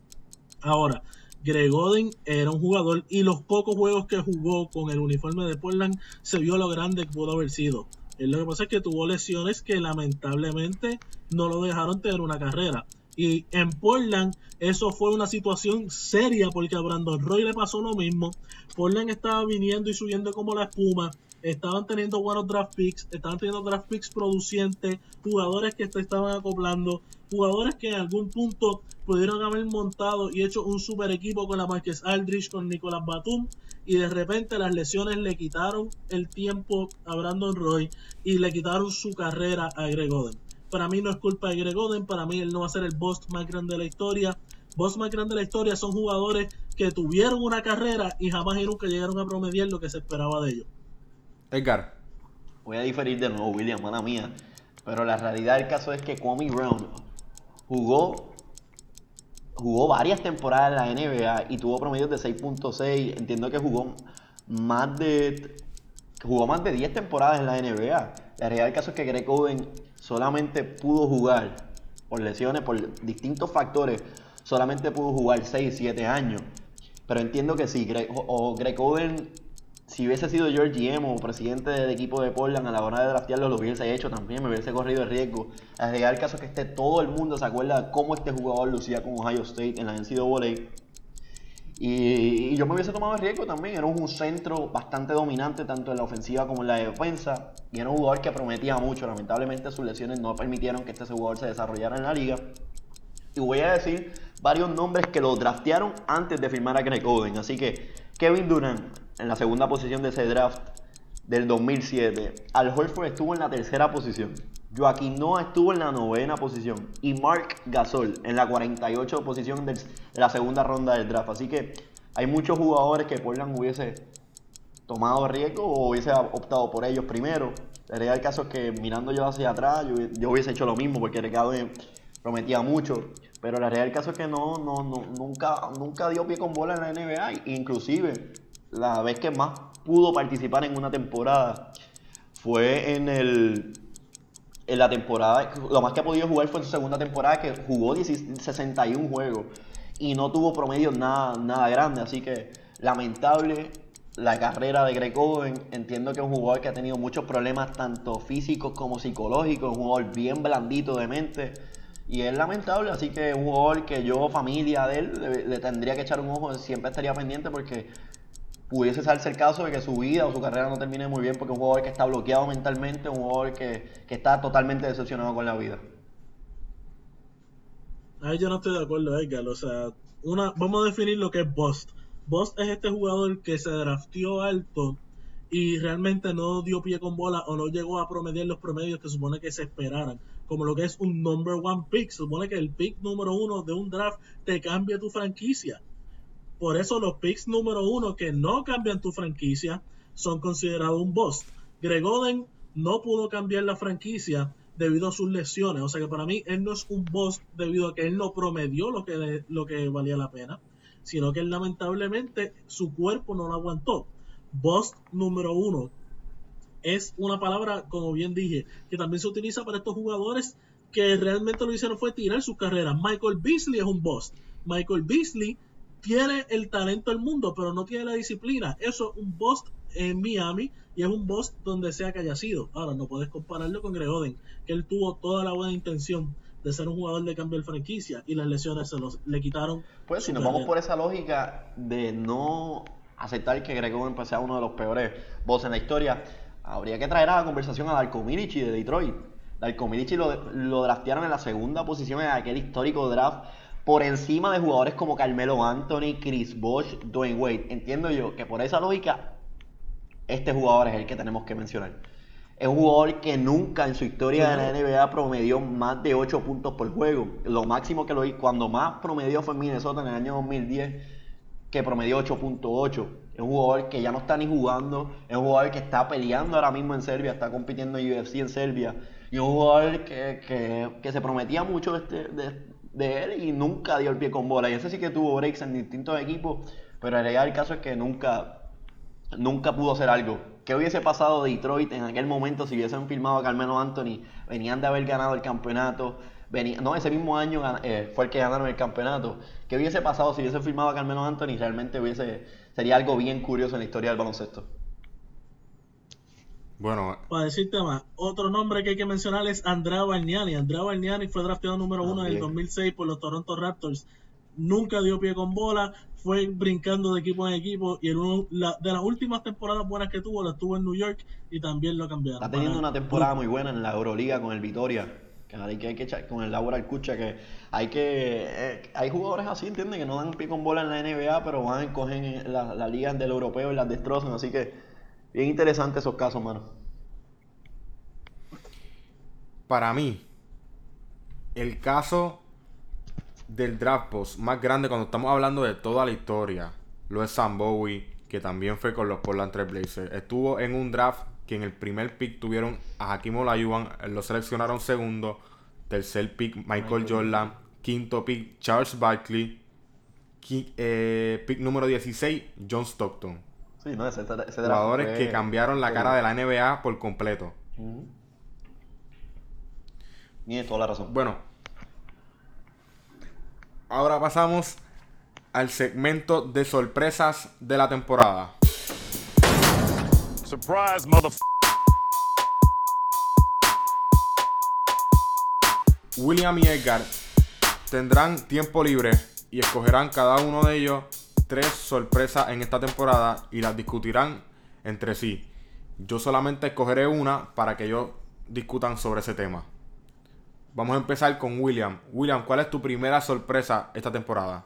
Ahora, Greg Oden era un jugador y los pocos juegos que jugó con el uniforme de Portland se vio lo grande que pudo haber sido. lo que pasa es que tuvo lesiones que lamentablemente no lo dejaron tener una carrera. Y en Portland eso fue una situación seria porque a Brandon Roy le pasó lo mismo. Portland estaba viniendo y subiendo como la espuma estaban teniendo buenos draft picks, estaban teniendo draft picks producientes, jugadores que se estaban acoplando, jugadores que en algún punto pudieron haber montado y hecho un super equipo con la Marquez Aldrich, con Nicolas Batum, y de repente las lesiones le quitaron el tiempo a Brandon Roy y le quitaron su carrera a Greg Oden. Para mí no es culpa de Greg Oden, para mí él no va a ser el boss más grande de la historia. Boss más grande de la historia son jugadores que tuvieron una carrera y jamás y nunca llegaron a promediar lo que se esperaba de ellos. Edgar. Voy a diferir de nuevo, William, mala mía. Pero la realidad del caso es que Kwame Brown jugó jugó varias temporadas en la NBA y tuvo promedios de 6.6. Entiendo que jugó más de jugó más de 10 temporadas en la NBA. La realidad del caso es que Greg Oden solamente pudo jugar por lesiones, por distintos factores, solamente pudo jugar 6, 7 años. Pero entiendo que sí, o Greg Oden si hubiese sido George Emo, presidente del equipo de Portland a la hora de draftearlo, lo hubiese hecho también, me hubiese corrido el riesgo. Al llegar el caso que esté todo el mundo se acuerda cómo este jugador lucía con Ohio State en la NCAA. Y, y yo me hubiese tomado el riesgo también. Era un centro bastante dominante tanto en la ofensiva como en la defensa. Y era un jugador que prometía mucho. Lamentablemente sus lesiones no permitieron que este jugador se desarrollara en la liga. Y voy a decir varios nombres que lo draftearon antes de firmar a Greg Oden. Así que Kevin Durant en la segunda posición de ese draft del 2007. Al Horford estuvo en la tercera posición. Joaquín Noah estuvo en la novena posición. Y Mark Gasol en la 48 posición de la segunda ronda del draft. Así que hay muchos jugadores que Portland hubiese tomado riesgo o hubiese optado por ellos primero. La realidad caso es que mirando yo hacia atrás, yo, hubiese hecho lo mismo porque Ricardo prometía mucho. Pero la realidad caso es que no, no, nunca, nunca dio pie con bola en la NBA. Inclusive, la vez que más pudo participar en una temporada fue en el en la temporada, lo más que ha podido jugar fue en su segunda temporada que jugó 61 juegos y no tuvo promedio nada, nada grande, así que lamentable la carrera de Greg. Entiendo que es un jugador que ha tenido muchos problemas tanto físicos como psicológicos, un jugador bien blandito de mente. Y es lamentable, así que un jugador que yo, familia de él, le, tendría que echar un ojo, siempre estaría pendiente porque pudiese darse el caso de que su vida o su carrera no termine muy bien porque un jugador que está bloqueado mentalmente, un jugador que, que está totalmente decepcionado con la vida. Ahí yo no estoy de acuerdo, Edgar. O sea, una, vamos a definir lo que es Bust. Bust es este jugador que se draftió alto y realmente no dio pie con bola o no llegó a promediar los promedios que supone que se esperaran. Como lo que es un number one pick. supone que el pick número uno de un draft te cambia tu franquicia. Por eso los picks número uno que no cambian tu franquicia son considerados un bust. Greg Oden no pudo cambiar la franquicia debido a sus lesiones. O sea que para mí él no es un boss debido a que él no promedió lo que, lo que valía la pena, sino que él lamentablemente su cuerpo no lo aguantó. Boss número uno es una palabra, como bien dije, que también se utiliza para estos jugadores que realmente lo hicieron fue tirar su carrera. Michael Beasley es un boss. Michael Beasley tiene el talento del mundo, pero no tiene la disciplina. Eso es un boss en Miami y es un boss donde sea que haya sido. Ahora, no puedes compararlo con Greg Oden, que él tuvo toda la buena intención de ser un jugador de cambio de franquicia y las lesiones se los, le quitaron. Pues si nos vamos por esa lógica de no aceptar que Greg Oden pues, sea uno de los peores boss en la historia, habría que traer a la conversación a Darko Milici de Detroit. Darko Milici lo, lo draftearon en la segunda posición en aquel histórico draft por encima de jugadores como Carmelo Anthony, Chris Bosh, Dwayne Wade. Entiendo yo que por esa lógica este jugador es el que tenemos que mencionar. Es un jugador que nunca en su historia de la NBA promedió más de 8 puntos por juego. Lo máximo que lo hizo, cuando más promedió fue en Minnesota en el año 2010, que promedió 8.8. Es un jugador que ya no está ni jugando, es un jugador que está peleando ahora mismo en Serbia, está compitiendo en UFC en Serbia. Y un jugador que, que, se prometía mucho de, este, de, de, él y nunca dio el pie con bola. Y ese sí que tuvo breaks en distintos equipos, pero el real caso es que nunca nunca pudo hacer algo. ¿Qué hubiese pasado Detroit en aquel momento si hubiesen firmado a Carmelo Anthony? Venían de haber ganado el campeonato. Venía, no, ese mismo año eh, fue el que ganaron el campeonato. ¿Qué hubiese pasado si hubiesen firmado a Carmelo Anthony? Realmente hubiese, sería algo bien curioso en la historia del baloncesto. Bueno. Para decirte más, otro nombre que hay que mencionar es Andrea Bargnani. Andrea Bargnani fue drafteado número uno en el 2006 por los Toronto Raptors. Nunca dio pie con bola, fue brincando de equipo en equipo y de las últimas temporadas buenas que tuvo, la tuvo en New York y también lo cambiaron. Está teniendo una temporada muy buena en la Euroliga con el Vitoria. Que hay que, hay que echar con el Laura Alcucha que hay que eh, hay jugadores así entienden que no dan pie con bola en la NBA pero van cogen las la ligas del europeo y las destrozan así que bien interesante esos casos mano para mí el caso del draft post más grande cuando estamos hablando de toda la historia. Lo es Sam Bowie, que también fue con los Portland Trail Blazers. Estuvo en un draft que en el primer pick tuvieron a Hakim Olajuwon, lo seleccionaron segundo, tercer pick Michael, Jordan, quinto pick Charles Barkley, eh, pick número 16 John Stockton. Sí, no, ese, ese Jugadores que cambiaron la cara de la NBA por completo. Tiene toda la razón. Bueno, ahora pasamos al segmento de sorpresas de la temporada. Surprise, William y Edgar tendrán tiempo libre y escogerán cada uno de ellos tres sorpresas en esta temporada y las discutirán entre sí. Yo solamente escogeré una para que ellos discutan sobre ese tema. Vamos a empezar con William. William, ¿cuál es tu primera sorpresa esta temporada?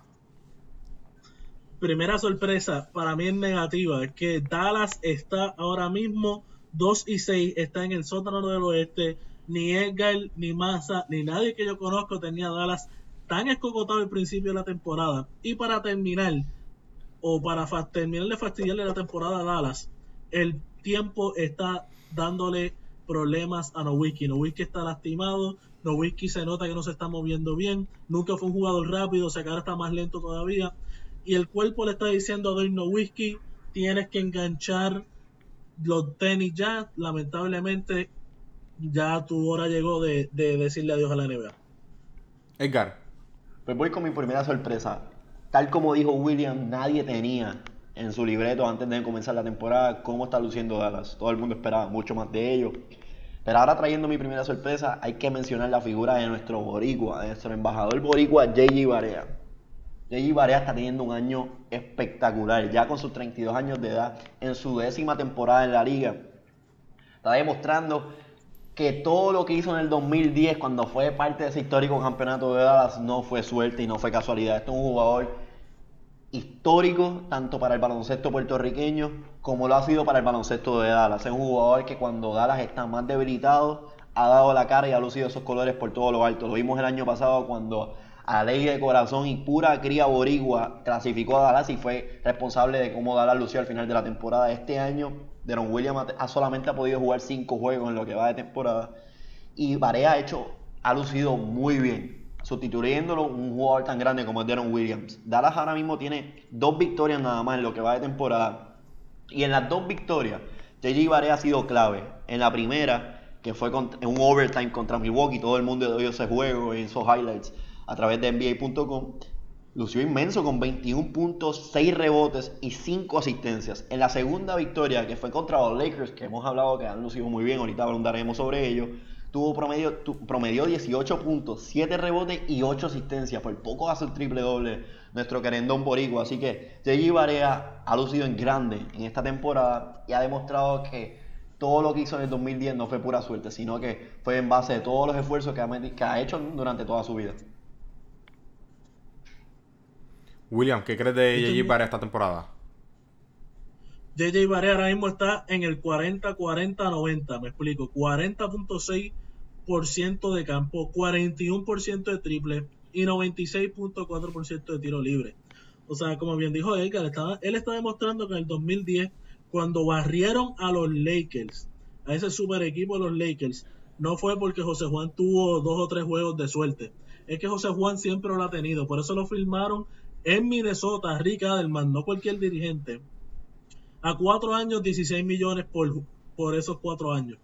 Primera sorpresa, para mí es negativa, que Dallas está ahora mismo 2 y 6, está en el sótano del oeste. Ni Edgar, ni Massa, ni nadie que yo conozco tenía Dallas tan escocotado al principio de la temporada. Y para terminar, o para terminar de fastidiarle la temporada a Dallas, el tiempo está dándole problemas a Nowitzki. Nowitzki está lastimado, Nowitzki se nota que no se está moviendo bien, nunca fue un jugador rápido, se cara está más lento todavía. Y el cuerpo le está diciendo a Dirk Nowitzki, tienes que enganchar los tenis ya. Lamentablemente, ya tu hora llegó de, de decirle adiós a la NBA. Edgar. Pues voy con mi primera sorpresa. Tal como dijo William, nadie tenía en su libreto antes de comenzar la temporada cómo está luciendo Dallas. Todo el mundo esperaba mucho más de ellos. Pero ahora trayendo mi primera sorpresa, hay que mencionar la figura de nuestro boricua, de nuestro embajador boricua, JJ Barea. JJ Barea está teniendo un año espectacular, ya con sus 32 años de edad, en su décima temporada en la liga. Está demostrando que todo lo que hizo en el 2010, cuando fue parte de ese histórico campeonato de Dallas, no fue suerte y no fue casualidad. Este es un jugador histórico tanto para el baloncesto puertorriqueño como lo ha sido para el baloncesto de Dallas. Es un jugador que cuando Dallas está más debilitado ha dado la cara y ha lucido esos colores por todo lo alto. Lo vimos el año pasado cuando a ley de corazón y pura cría borigua clasificó a Dallas y fue responsable de cómo Dallas lució al final de la temporada. Este año Deron Williams ha solamente ha podido jugar cinco juegos en lo que va de temporada y Barea ha hecho ha lucido muy bien sustituyéndolo un jugador tan grande como es Deron Williams. Dallas ahora mismo tiene dos victorias nada más en lo que va de temporada. Y en las dos victorias, JJ Barea ha sido clave. En la primera, que fue en un overtime contra Milwaukee, todo el mundo dio ese juego en esos highlights a través de NBA.com. Lució inmenso con 21 puntos, 6 rebotes y 5 asistencias. En la segunda victoria, que fue contra los Lakers, que hemos hablado que han lucido muy bien, ahorita hablaremos sobre ello, tuvo promedio, promedio 18 puntos, 7 rebotes y 8 asistencias. Por poco hace el triple doble nuestro querendón boricua. Así que J.G. Barea ha lucido en grande en esta temporada y ha demostrado que todo lo que hizo en el 2010 no fue pura suerte, sino que fue en base de todos los esfuerzos que ha hecho durante toda su vida. William, ¿qué crees de J.J. Barea esta temporada? JJ Barea ahora mismo está en el 40-40-90, me explico, 40.6% de campo, 41% de triple y 96.4% de tiro libre. O sea, como bien dijo Edgar, él está demostrando que en el 2010, cuando barrieron a los Lakers, a ese super equipo de los Lakers, no fue porque José Juan tuvo dos o tres juegos de suerte. Es que José Juan siempre lo ha tenido. Por eso lo filmaron en Minnesota, Rick Adelman, no cualquier dirigente a cuatro años, 16 millones por, por esos cuatro años.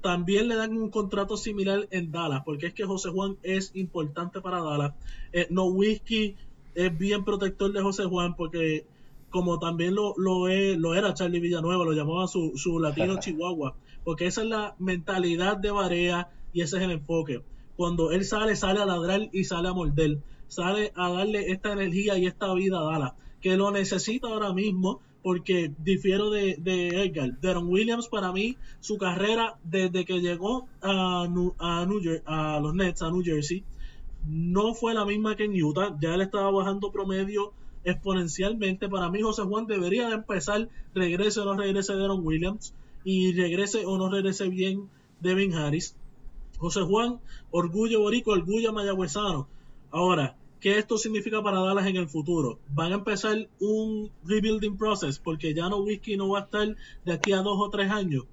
También le dan un contrato similar en Dallas, porque es que José Juan es importante para Dallas. Eh, no Whiskey es bien protector de José Juan, porque como también lo, lo, lo era Charlie Villanueva, lo llamaba su, su latino Chihuahua, porque esa es la mentalidad de Barea y ese es el enfoque. Cuando él sale, sale a ladrar y sale a morder, sale a darle esta energía y esta vida a Dallas, que lo necesita ahora mismo porque difiero de, Edgar. Deron Williams, para mí, su carrera desde que llegó a, a, a los Nets, a New Jersey, no fue la misma que en Utah. Ya él estaba bajando promedio exponencialmente. Para mí, José Juan debería de empezar, regrese o no regrese Deron Williams, y regrese o no regrese bien Devin Harris. José Juan, orgullo borico, orgullo mayagüezano. Ahora, ¿Qué esto significa para Dallas en el futuro? Van a empezar un rebuilding process porque ya no Whisky no va a estar de aquí a dos o tres años.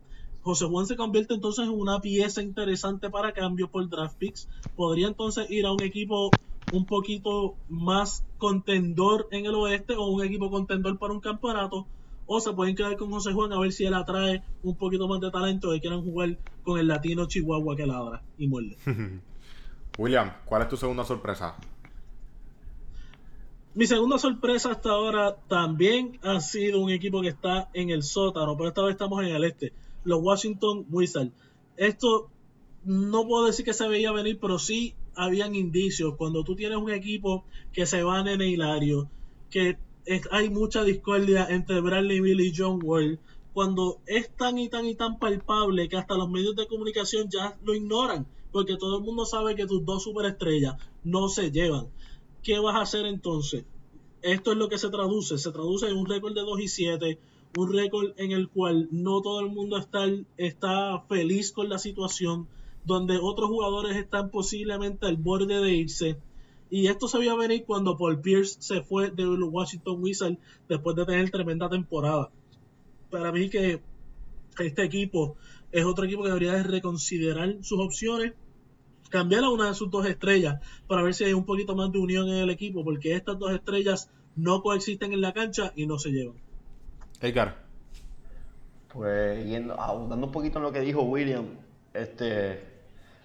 José Juan se convierte entonces en una pieza interesante para cambio por draft picks. Podría entonces ir a un equipo un poquito más contendor en el oeste o un equipo contendor para un campeonato. O se pueden quedar con José Juan a ver si él atrae un poquito más de talento y quieran jugar con el latino Chihuahua que ladra y muerde. William, ¿cuál es tu segunda sorpresa? Mi segunda sorpresa hasta ahora también ha sido un equipo que está en el sótano, pero esta vez estamos en el este, los Washington Wizards. Esto no puedo decir que se veía venir, pero sí habían indicios. Cuando tú tienes un equipo que se va en el hilario, que hay mucha discordia entre Bradley Bill y John Wall, cuando es tan y tan y tan palpable que hasta los medios de comunicación ya lo ignoran, porque todo el mundo sabe que tus dos superestrellas no se llevan. ¿Qué vas a hacer entonces? Esto es lo que se traduce, se traduce en un récord de 2 y 7, un récord en el cual no todo el mundo está, feliz con la situación, donde otros jugadores están posiblemente al borde de irse. Y esto se vio venir cuando Paul Pierce se fue de Washington Wizards después de tener tremenda temporada. Para mí que este equipo es otro equipo que debería de reconsiderar sus opciones, cambiar a una de sus dos estrellas para ver si hay un poquito más de unión en el equipo, porque estas dos estrellas no coexisten en la cancha y no se llevan. Edgar. Pues yendo, abundando un poquito en lo que dijo William, este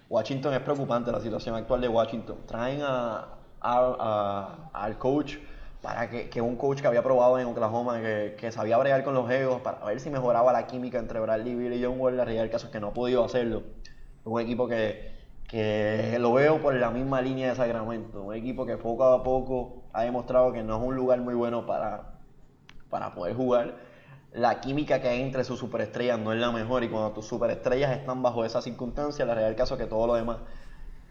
Washington es preocupante la situación actual de Washington. Traen a, al coach para que, un coach que había probado en Oklahoma, que, sabía bregar con los egos, para ver si mejoraba la química entre Bradley Bill y John Wall. La realidad del caso es que no ha podido hacerlo. Es un equipo que, que lo veo por la misma línea de Sacramento. Un equipo que poco a poco ha demostrado que no es un lugar muy bueno para, para poder jugar la química que hay entre sus superestrellas no es la mejor y cuando tus superestrellas están bajo esa circunstancia, la del caso es que todo lo demás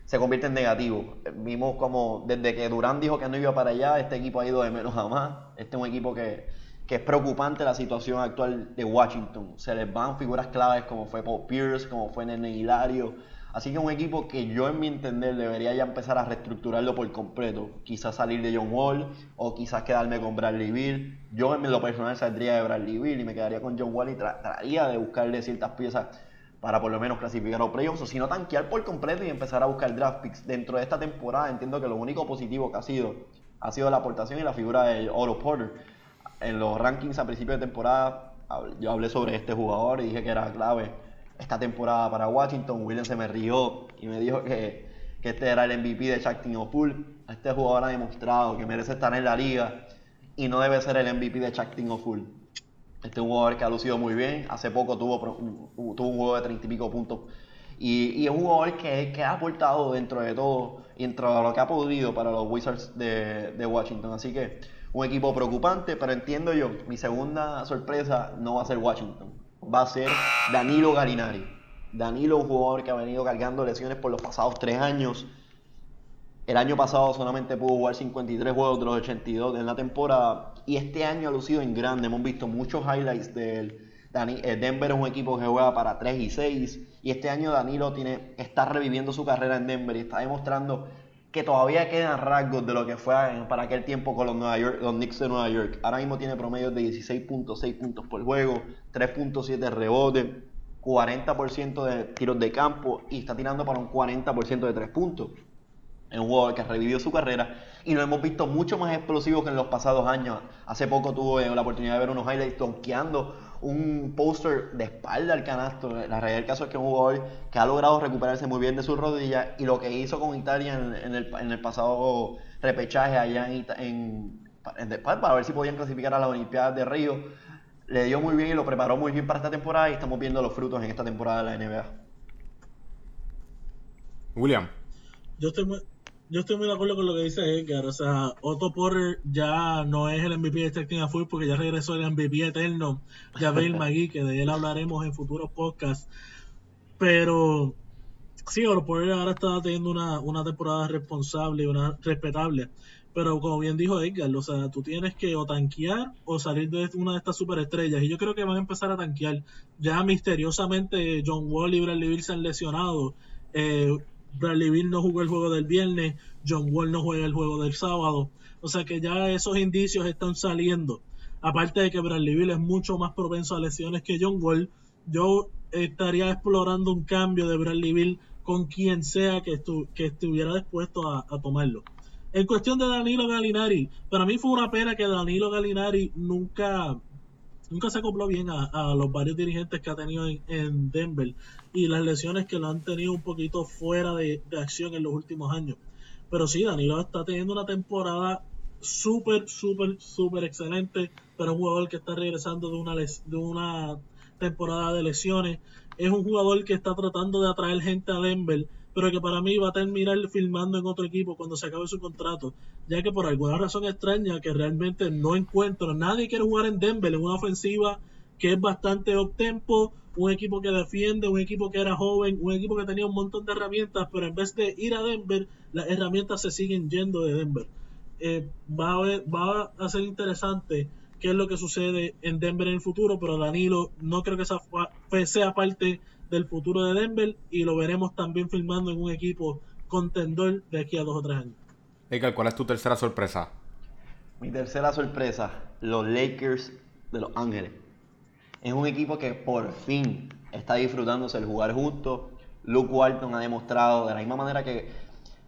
se convierte en negativo. Vimos como desde que Durán dijo que no iba para allá, este equipo ha ido de menos a más. Este es un equipo que, que es preocupante la situación actual de Washington. Se les van figuras claves como fue Paul Pierce, como fue Nene Hilario, Así que un equipo que yo en mi entender debería ya empezar a reestructurarlo por completo. Quizás salir de John Wall o quizás quedarme con Bradley Bill. Yo en lo personal saldría de Bradley Bill y me quedaría con John Wall y trataría de buscarle ciertas piezas para por lo menos clasificar a playoffs o si no tanquear por completo y empezar a buscar draft picks. Dentro de esta temporada entiendo que lo único positivo que ha sido ha sido la aportación y la figura de Otto Porter. En los rankings a principio de temporada yo hablé sobre este jugador y dije que era clave esta temporada para Washington. Williams se me rió y me dijo que, este era el MVP de Shaktin O'Full. Este jugador ha demostrado que merece estar en la liga y no debe ser el MVP de Shaktin O'Full. Este es un jugador que ha lucido muy bien. Hace poco tuvo, tuvo un juego de 30 y pico puntos. Y, es un jugador que, que, ha aportado dentro de todo y dentro de lo que ha podido para los Wizards de, de Washington. Así que un equipo preocupante, pero entiendo yo, mi segunda sorpresa no va a ser Washington va a ser Danilo Galinari. Danilo, un jugador que ha venido cargando lesiones por los pasados tres años. El año pasado solamente pudo jugar 53 juegos de los 82 en la temporada. Y este año ha lucido en grande. Hemos visto muchos highlights de él. Eh, Denver es un equipo que juega para 3 y 6. Y este año Danilo tiene, está reviviendo su carrera en Denver y está demostrando que todavía quedan rasgos de lo que fue para aquel tiempo con los, Knicks de Nueva York. Ahora mismo tiene promedios de 16.6 puntos por juego, 3.7 rebotes, 40% de tiros de campo y está tirando para un 40% de 3 puntos. Es un jugador que revivió su carrera y lo hemos visto mucho más explosivo que en los pasados años. Hace poco tuve la oportunidad de ver unos highlights donkeando un póster de espalda al canasto. La realidad del caso es que es un jugador que ha logrado recuperarse muy bien de sus rodillas y lo que hizo con Italia en, el, pasado repechaje allá en, para ver si podían clasificar a las Olimpiadas de Río, le dio muy bien y lo preparó muy bien para esta temporada y estamos viendo los frutos en esta temporada de la NBA. William. Yo estoy muy, yo estoy muy de acuerdo con lo que dice Edgar. O sea, Otto Porter ya no es el MVP de Testing Full porque ya regresó el MVP eterno, Javier Magui, que de él hablaremos en futuros podcasts. Pero sí, Otto Porter ahora está teniendo una, una temporada responsable y una respetable. Pero como bien dijo Edgar, o sea, tú tienes que o tanquear o salir de una de estas superestrellas. Y yo creo que van a empezar a tanquear. Ya misteriosamente John Wall y Bradley Bill se han lesionado. Eh, Bradley Bill no jugó el juego del viernes, John Wall no juega el juego del sábado. O sea que ya esos indicios están saliendo. Aparte de que Bradley Bill es mucho más propenso a lesiones que John Wall, yo estaría explorando un cambio de Bradley Bill con quien sea que, que estuviera dispuesto a, a, tomarlo. En cuestión de Danilo Galinari, para mí fue una pena que Danilo Galinari nunca nunca se acopló bien a, los varios dirigentes que ha tenido en, Denver y las lesiones que lo han tenido un poquito fuera de, acción en los últimos años. Pero sí, Danilo está teniendo una temporada súper, súper, súper excelente, pero un jugador que está regresando de una, de una temporada de lesiones. Es un jugador que está tratando de atraer gente a Denver pero que para mí va a terminar filmando en otro equipo cuando se acabe su contrato, ya que por alguna razón extraña que realmente no encuentro, nadie quiere jugar en Denver en una ofensiva que es bastante up-tempo, un equipo que defiende, un equipo que era joven, un equipo que tenía un montón de herramientas, pero en vez de ir a Denver, las herramientas se siguen yendo de Denver. Eh, va, a va a ser interesante qué es lo que sucede en Denver en el futuro, pero Danilo no creo que esa sea parte del futuro de Denver y lo veremos también filmando en un equipo contendor de aquí a dos o tres años. Edgar, ¿cuál es tu tercera sorpresa? Mi tercera sorpresa, los Lakers de Los Ángeles. Es un equipo que por fin está disfrutándose el jugar juntos. Luke Walton ha demostrado de la misma manera que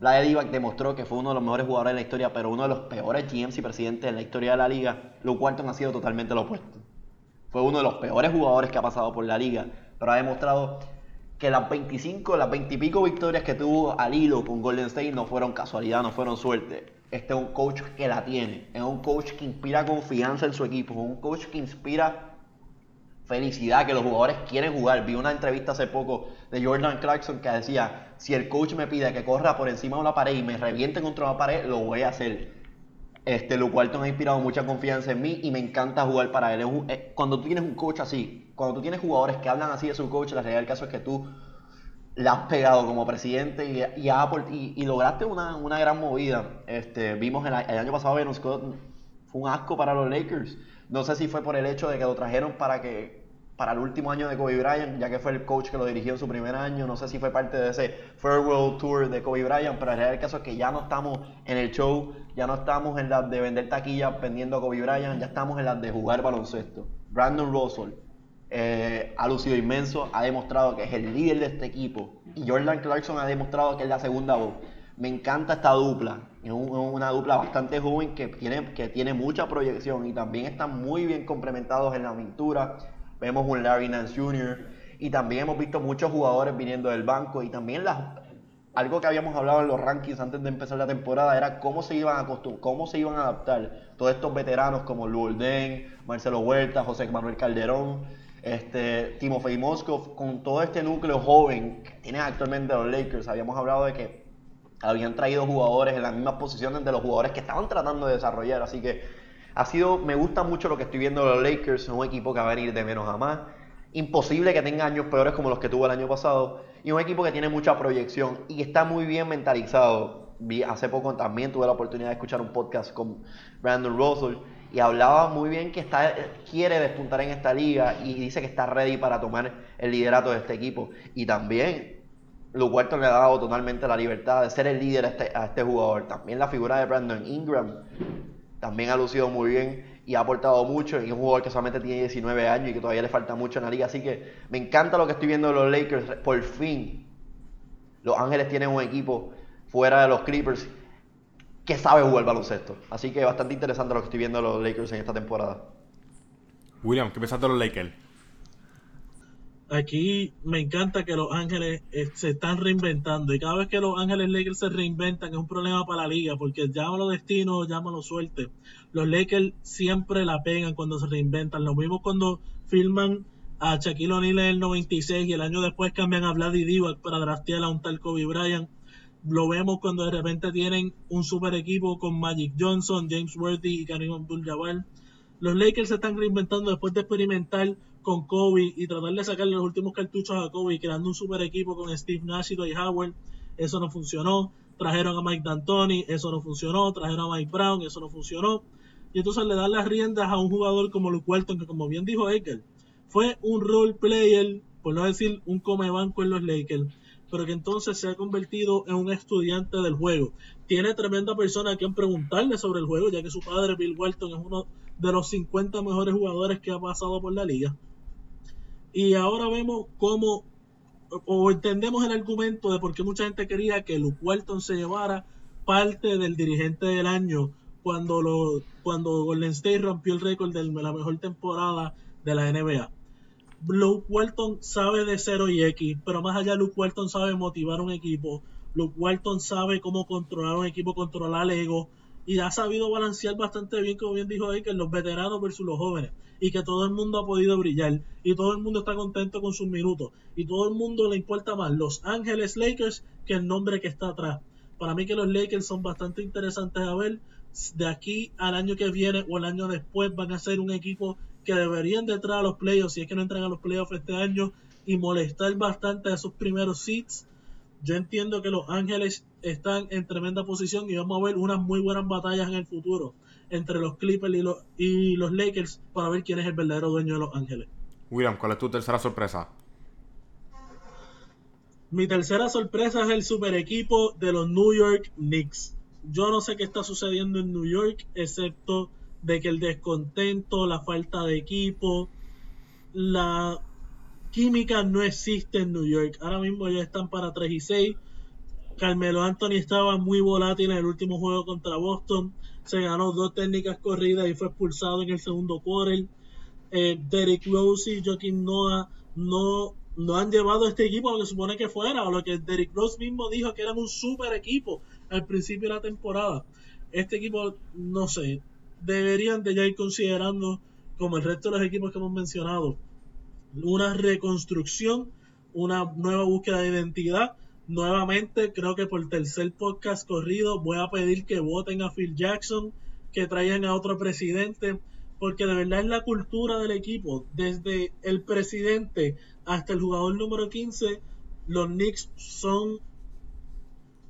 la Divac demostró que fue uno de los mejores jugadores de la historia, pero uno de los peores GMs y presidentes en la historia de la liga. Luke Walton ha sido totalmente lo opuesto. Fue uno de los peores jugadores que ha pasado por la liga, pero ha demostrado que las 25, las 20 y pico victorias que tuvo al hilo con Golden State no fueron casualidad, no fueron suerte. Este es un coach que la tiene, es un coach que inspira confianza en su equipo, es un coach que inspira felicidad, que los jugadores quieren jugar. Vi una entrevista hace poco de Jordan Clarkson que decía, si el coach me pide que corra por encima de una pared y me reviente contra una pared, lo voy a hacer. Este, Luke Walton ha inspirado mucha confianza en mí y me encanta jugar para él. Eh, cuando tú tienes un coach así, cuando tú tienes jugadores que hablan así de su coach, la realidad del caso es que tú le has pegado como presidente y, y, lograste una, gran movida. Este, vimos el, el año pasado, Scott fue un asco para los Lakers. No sé si fue por el hecho de que lo trajeron para que para el último año de Kobe Bryant, ya que fue el coach que lo dirigió en su primer año. No sé si fue parte de ese Farewell Tour de Kobe Bryant, pero en realidad el caso es que ya no estamos en el show, ya no estamos en la de vender taquillas vendiendo a Kobe Bryant, ya estamos en la de jugar baloncesto. Brandon Russell eh, ha lucido inmenso, ha demostrado que es el líder de este equipo y Jordan Clarkson ha demostrado que es la segunda voz. Me encanta esta dupla, es una dupla bastante joven que tiene, que tiene mucha proyección y también están muy bien complementados en la pintura vemos un Larry Nance Jr. y también hemos visto muchos jugadores viniendo del banco y también las, algo que habíamos hablado en los rankings antes de empezar la temporada era cómo se iban a cómo se iban a adaptar todos estos veteranos como Lulden, Marcelo Huerta, José Manuel Calderón, este, Timofey Moskov, con todo este núcleo joven que tienen actualmente los Lakers. Habíamos hablado de que habían traído jugadores en las mismas posiciones de los jugadores que estaban tratando de desarrollar, así que ha sido, me gusta mucho lo que estoy viendo de los Lakers, un equipo que va a venir de menos a más. Imposible que tenga años peores como los que tuvo el año pasado. Y un equipo que tiene mucha proyección y está muy bien mentalizado. Hace poco también tuve la oportunidad de escuchar un podcast con Brandon Russell y hablaba muy bien que está, quiere despuntar en esta liga y dice que está ready para tomar el liderato de este equipo. Y también lo cuarto le ha dado totalmente la libertad de ser el líder a este, a este jugador. También la figura de Brandon Ingram también ha lucido muy bien y ha aportado mucho. Y es un jugador que solamente tiene 19 años y que todavía le falta mucho en la liga. Así que me encanta lo que estoy viendo de los Lakers. Por fin, Los Ángeles tienen un equipo fuera de los Clippers que sabe jugar baloncesto. Así que bastante interesante lo que estoy viendo de los Lakers en esta temporada. William, ¿qué piensas de los Lakers? Aquí me encanta que los Ángeles eh, se están reinventando y cada vez que los Ángeles Lakers se reinventan es un problema para la liga porque llámalo destino, llámalo suerte. Los Lakers siempre la pegan cuando se reinventan. Lo mismo cuando filman a Shaquille O'Neal en el 96 y el año después cambian a Vlad Divac para draftear a un tal Kobe Bryant. Lo vemos cuando de repente tienen un super equipo con Magic Johnson, James Worthy y Karim Abdul-Jabbar. Los Lakers se están reinventando después de experimentar con Kobe y tratar de sacarle los últimos cartuchos a Kobe creando un super equipo con Steve Nash y Dwight Howard. Eso no funcionó. Trajeron a Mike D'Antoni, eso no funcionó. Trajeron a Mike Brown, eso no funcionó. Y entonces le dan las riendas a un jugador como Luke Walton, que como bien dijo Eker, fue un role player, por no decir un come banco en los Lakers, pero que entonces se ha convertido en un estudiante del juego. Tiene tremenda persona a quien preguntarle sobre el juego, ya que su padre Bill Walton es uno de los 50 mejores jugadores que ha pasado por la liga. Y ahora vemos cómo, o entendemos el argumento de por qué mucha gente quería que Luke Walton se llevara parte del dirigente del año cuando, lo, cuando Golden State rompió el récord de la mejor temporada de la NBA. Luke Walton sabe de cero y X, pero más allá Luke Walton sabe motivar un equipo. Luke Walton sabe cómo controlar un equipo, controlar el ego, y ha sabido balancear bastante bien, como bien dijo que los veteranos versus los jóvenes y que todo el mundo ha podido brillar y todo el mundo está contento con sus minutos y todo el mundo le importa más Los Ángeles Lakers que el nombre que está atrás. Para mí que los Lakers son bastante interesantes a ver. De aquí al año que viene o el año después van a ser un equipo que deberían de entrar a los playoffs, si es que no entran a los playoffs este año, y molestar bastante a esos primeros seats. Yo entiendo que los Ángeles están en tremenda posición y vamos a ver unas muy buenas batallas en el futuro entre los Clippers y los, y los Lakers para ver quién es el verdadero dueño de los Ángeles. William, ¿cuál es tu tercera sorpresa? Mi tercera sorpresa es el super equipo de los New York Knicks. Yo no sé qué está sucediendo en New York, excepto de que el descontento, la falta de equipo, la química no existe en New York. Ahora mismo ya están para 3 y 6. Carmelo Anthony estaba muy volátil en el último juego contra Boston. Se ganó dos técnicas corridas y fue expulsado en el segundo quarter. Eh, Derek Rose y Joaquín Noah no, no han llevado a este equipo a lo que supone que fuera, o lo que Derek Rose mismo dijo que eran un super equipo al principio de la temporada. Este equipo, no sé, deberían de ya ir considerando, como el resto de los equipos que hemos mencionado, una reconstrucción, una nueva búsqueda de identidad. Nuevamente, creo que por tercer podcast corrido voy a pedir que voten a Phil Jackson, que traigan a otro presidente, porque de verdad es la cultura del equipo. Desde el presidente hasta el jugador número 15, los Knicks son,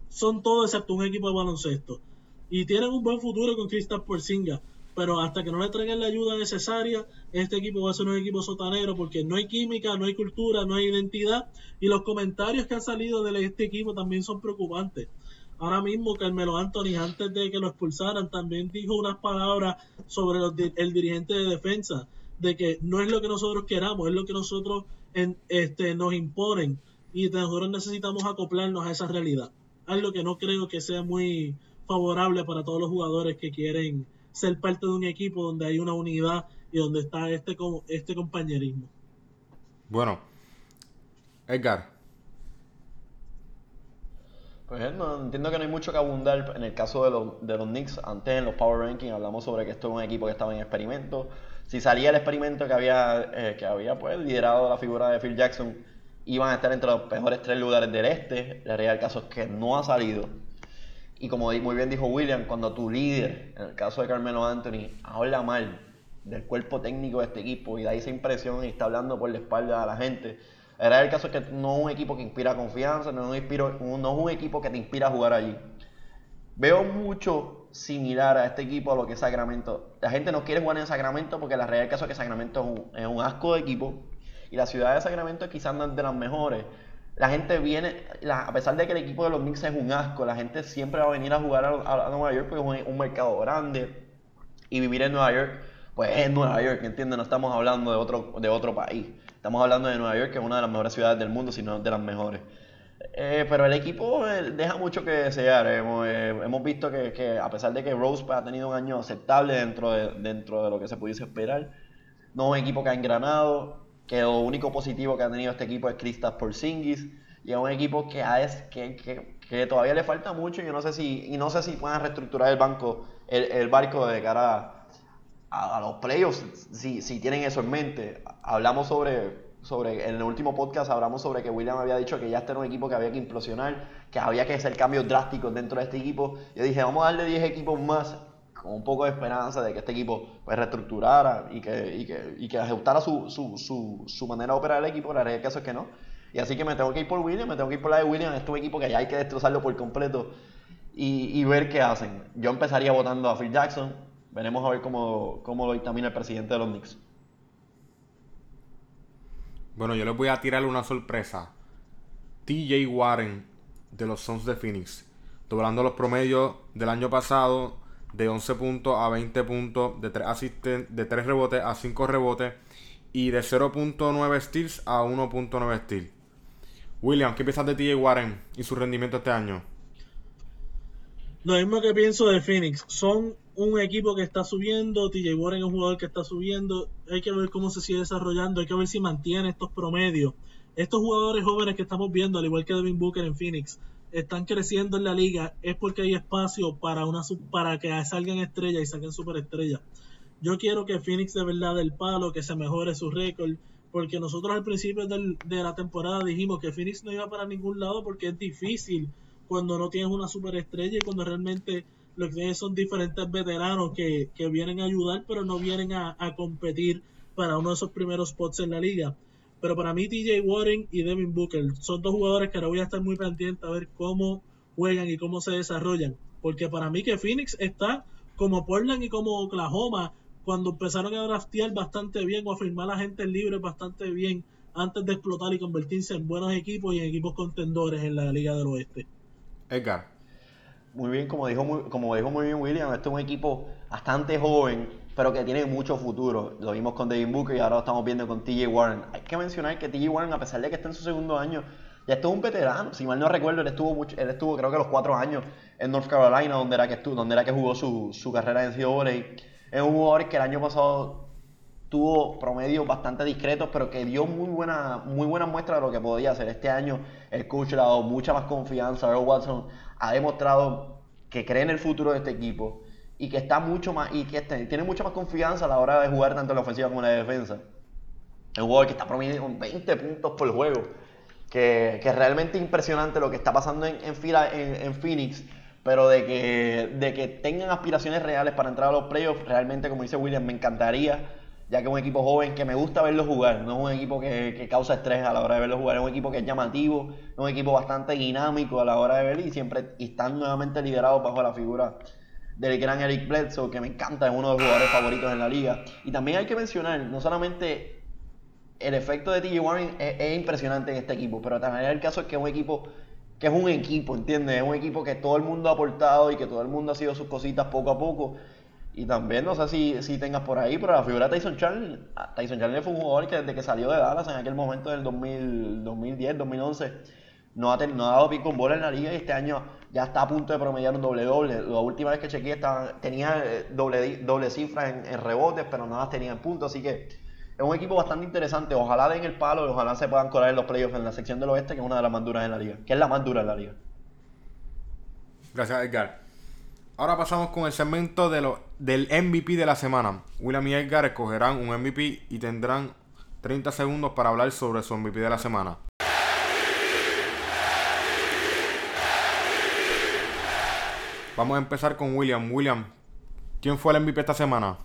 son todo excepto un equipo de baloncesto. Y tienen un buen futuro con Kristaps Porzingis pero hasta que no le traigan la ayuda necesaria, este equipo va a ser un equipo sotanero porque no hay química, no hay cultura, no hay identidad y los comentarios que han salido de este equipo también son preocupantes. Ahora mismo Carmelo Anthony, antes de que lo expulsaran, también dijo unas palabras sobre el dirigente de defensa, de que no es lo que nosotros queramos, es lo que nosotros este, nos imponen y nosotros necesitamos acoplarnos a esa realidad. Algo que no creo que sea muy favorable para todos los jugadores que quieren ser parte de un equipo donde hay una unidad y donde está este, este compañerismo. Bueno, Edgar. Pues no, entiendo que no hay mucho que abundar en el caso de los, de los Knicks. Antes en los Power Rankings hablamos sobre que esto es un equipo que estaba en experimento. Si salía el experimento que había, eh, que había pues, liderado la figura de Phil Jackson, iban a estar entre los mejores tres lugares del este. La realidad del caso es que no ha salido. Y como muy bien dijo William, cuando tu líder, en el caso de Carmelo Anthony, habla mal del cuerpo técnico de este equipo y da esa impresión y está hablando por la espalda a la gente, era el caso que no es un equipo que inspira confianza, no es, un, no es un equipo que te inspira a jugar allí. Veo mucho similar a este equipo a lo que es Sacramento. La gente no quiere jugar en Sacramento porque la realidad caso es que Sacramento es un, asco de equipo y la ciudad de Sacramento quizás no es de las mejores, la gente viene, a pesar de que el equipo de los Knicks es un asco, la gente siempre va a venir a jugar a, Nueva York porque es un, mercado grande y vivir en Nueva York, pues es Nueva York, ¿entiendes? No estamos hablando de otro, de otro país, estamos hablando de Nueva York, que es una de las mejores ciudades del mundo, si no de las mejores. Eh, pero el equipo eh, deja mucho que desear. Hemos, eh, hemos visto que, que, a pesar de que Rose ha tenido un año aceptable dentro de, dentro de lo que se pudiese esperar, no es un equipo que ha engranado que lo único positivo que ha tenido este equipo es Kristaps Porzingis y es un equipo que, que, que, todavía le falta mucho y yo no sé si y no sé si puedan reestructurar el banco el, barco de cara a, los playoffs si, si, tienen eso en mente. Hablamos sobre sobre en el último podcast hablamos sobre que William había dicho que ya este era un equipo que había que implosionar que había que hacer cambios drásticos dentro de este equipo. Yo dije vamos a darle 10 equipos más con un poco de esperanza de que este equipo pues reestructurara y que, y que, y que ajustara su, su, su, su, manera de operar el equipo, la realidad caso es que no. Y así que me tengo que ir por William, me tengo que ir por la de William, este es un equipo que hay que destrozarlo por completo y, y ver qué hacen. Yo empezaría votando a Phil Jackson, veremos a ver cómo, cómo lo dictamina el presidente de los Knicks. Bueno, yo les voy a tirar una sorpresa. TJ Warren de los Suns de Phoenix, doblando los promedios del año pasado de 11 puntos a 20 puntos, de 3, asisten, de 3 rebotes a 5 rebotes y de 0.9 steals a 1.9 steals. William, ¿qué piensas de TJ Warren y su rendimiento este año? Lo mismo que pienso de Phoenix. Son un equipo que está subiendo. TJ Warren es un jugador que está subiendo. Hay que ver cómo se sigue desarrollando. Hay que ver si mantiene estos promedios. Estos jugadores jóvenes que estamos viendo, al igual que Devin Booker en Phoenix, están creciendo en la liga es porque hay espacio para una para que salgan estrellas y saquen superestrellas. Yo quiero que Phoenix de verdad del palo, que se mejore su récord, porque nosotros al principio de la temporada dijimos que Phoenix no iba para ningún lado porque es difícil cuando no tienes una superestrella y cuando realmente lo que tienes son diferentes veteranos que, vienen a ayudar pero no vienen a, a competir para uno de esos primeros spots en la liga. Pero para mí TJ Warren y Devin Booker son dos jugadores que ahora voy a estar muy pendiente a ver cómo juegan y cómo se desarrollan. Porque para mí que Phoenix está como Portland y como Oklahoma cuando empezaron a draftear bastante bien o a firmar a gente libre bastante bien antes de explotar y convertirse en buenos equipos y en equipos contendores en la Liga del Oeste. Edgar. Muy bien, como dijo muy, como dijo muy bien William, este es un equipo bastante joven, pero que tiene mucho futuro. Lo vimos con David Booker y ahora lo estamos viendo con TJ Warren. Hay que mencionar que TJ Warren, a pesar de que está en su segundo año, ya estuvo un veterano. Si mal no recuerdo, él estuvo, mucho, él estuvo creo que los cuatro años en North Carolina, donde era que, estuvo, donde era que jugó su, su carrera en NCAA. Es un jugador que el año pasado tuvo promedios bastante discretos, pero que dio muy buena, muy buena muestra de lo que podía hacer. Este año el coach le ha dado mucha más confianza. Earl Watson ha demostrado que cree en el futuro de este equipo y que está mucho más y que tiene mucha más confianza a la hora de jugar tanto en la ofensiva como en la defensa. Un jugador que está promediando 20 puntos por juego, que, que es realmente impresionante lo que está pasando en, en, en, en Phoenix pero de que, de que tengan aspiraciones reales para entrar a los playoffs, realmente, como dice William, me encantaría, ya que es un equipo joven que me gusta verlo jugar, no es un equipo que, que, causa estrés a la hora de verlo jugar, es un equipo que es llamativo, es un equipo bastante dinámico a la hora de verlo y siempre están nuevamente liderados bajo la figura del gran Eric Bledsoe, que me encanta, es uno de los jugadores favoritos en la liga. Y también hay que mencionar, no solamente el efecto de TJ Warren es, es impresionante en este equipo, pero también el caso es que es un equipo que es un equipo, ¿entiendes? Es un equipo que todo el mundo ha aportado y que todo el mundo ha sido sus cositas poco a poco. Y también, no sé si, si tengas por ahí, pero la figura de Tyson Charles, Tyson Charles fue un jugador que desde que salió de Dallas en aquel momento del 2000, 2010, 2011, no ha, no dado pico en bola en la liga y este año ya está a punto de promediar un doble doble. La última vez que chequeé estaba, tenía eh, doble, doble cifra en, en rebotes, pero nada tenía en puntos, así que es un equipo bastante interesante. Ojalá den el palo y ojalá se puedan colar en los playoffs en la sección del oeste, que es una de las más duras en la liga. Que es la más dura en la liga. Gracias, Edgar. Ahora pasamos con el segmento de lo, del MVP de la semana. William y Edgar escogerán un MVP y tendrán 30 segundos para hablar sobre su MVP de la semana. Vamos a empezar con William. William, ¿quién fue el MVP esta semana?